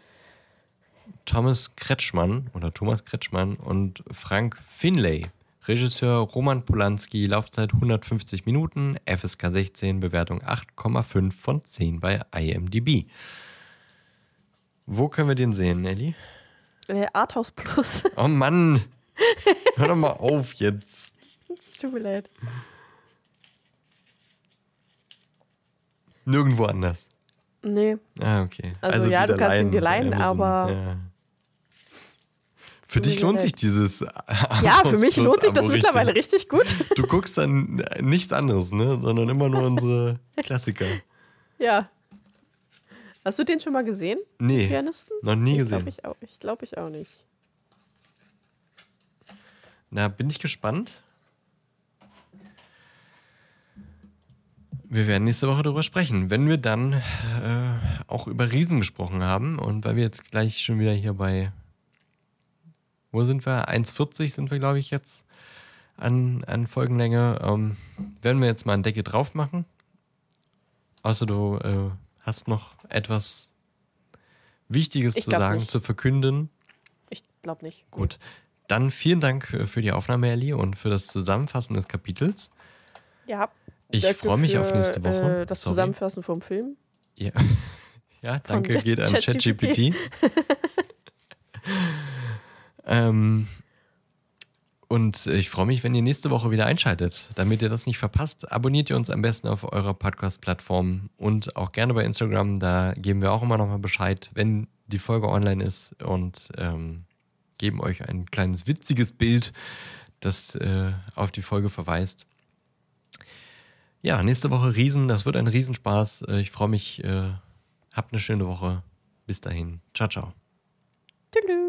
Thomas Kretschmann oder Thomas Kretschmann und Frank Finlay. Regisseur Roman Polanski, Laufzeit 150 Minuten, FSK 16, Bewertung 8,5 von 10 bei IMDb. Wo können wir den sehen, Nelly? Äh, Arthouse Plus. Oh Mann! Hör doch mal auf jetzt. Es tut mir leid. Nirgendwo anders. Nee. Ah, okay. Also ja, du kannst ihn dir leihen, aber- Ja. Für dich lohnt sich dieses. Ja, für mich lohnt sich das mittlerweile richtig gut. *laughs* Du guckst dann nichts anderes, ne? Sondern immer nur unsere *laughs* Klassiker. Ja. Hast du den schon mal gesehen? Nee, Pianisten? noch nie Ich gesehen. glaube ich, auch- ich, glaub ich auch nicht. Na, bin ich gespannt. Wir werden nächste Woche darüber sprechen, wenn wir dann äh, auch über Riesen gesprochen haben und weil wir jetzt gleich schon wieder hier bei, wo sind wir? 1,40 sind wir, glaube ich, jetzt an, an Folgenlänge. Ähm, werden wir jetzt mal einen Deckel drauf machen. Außer du äh, hast noch etwas Wichtiges Ich zu sagen, nicht. zu verkünden. Ich glaube nicht. Gut. Dann vielen Dank für für die Aufnahme, Ellie, und für das Zusammenfassen des Kapitels. Ja. Ich freue mich für, auf nächste Woche. Äh, das Sorry. Zusammenfassen vom Film. Ja. *laughs* Ja, danke geht an ChatGPT. *laughs* ähm, und ich freue mich, wenn ihr nächste Woche wieder einschaltet. Damit ihr das nicht verpasst, abonniert ihr uns am besten auf eurer Podcast-Plattform und auch gerne bei Instagram. Da geben wir auch immer nochmal Bescheid, wenn die Folge online ist und ähm, geben euch ein kleines witziges Bild, das äh, auf die Folge verweist. Ja, nächste Woche Riesen. Das wird ein Riesenspaß. Äh, ich freue mich. Äh, habt eine schöne Woche. Bis dahin. Ciao, ciao. Tschüss.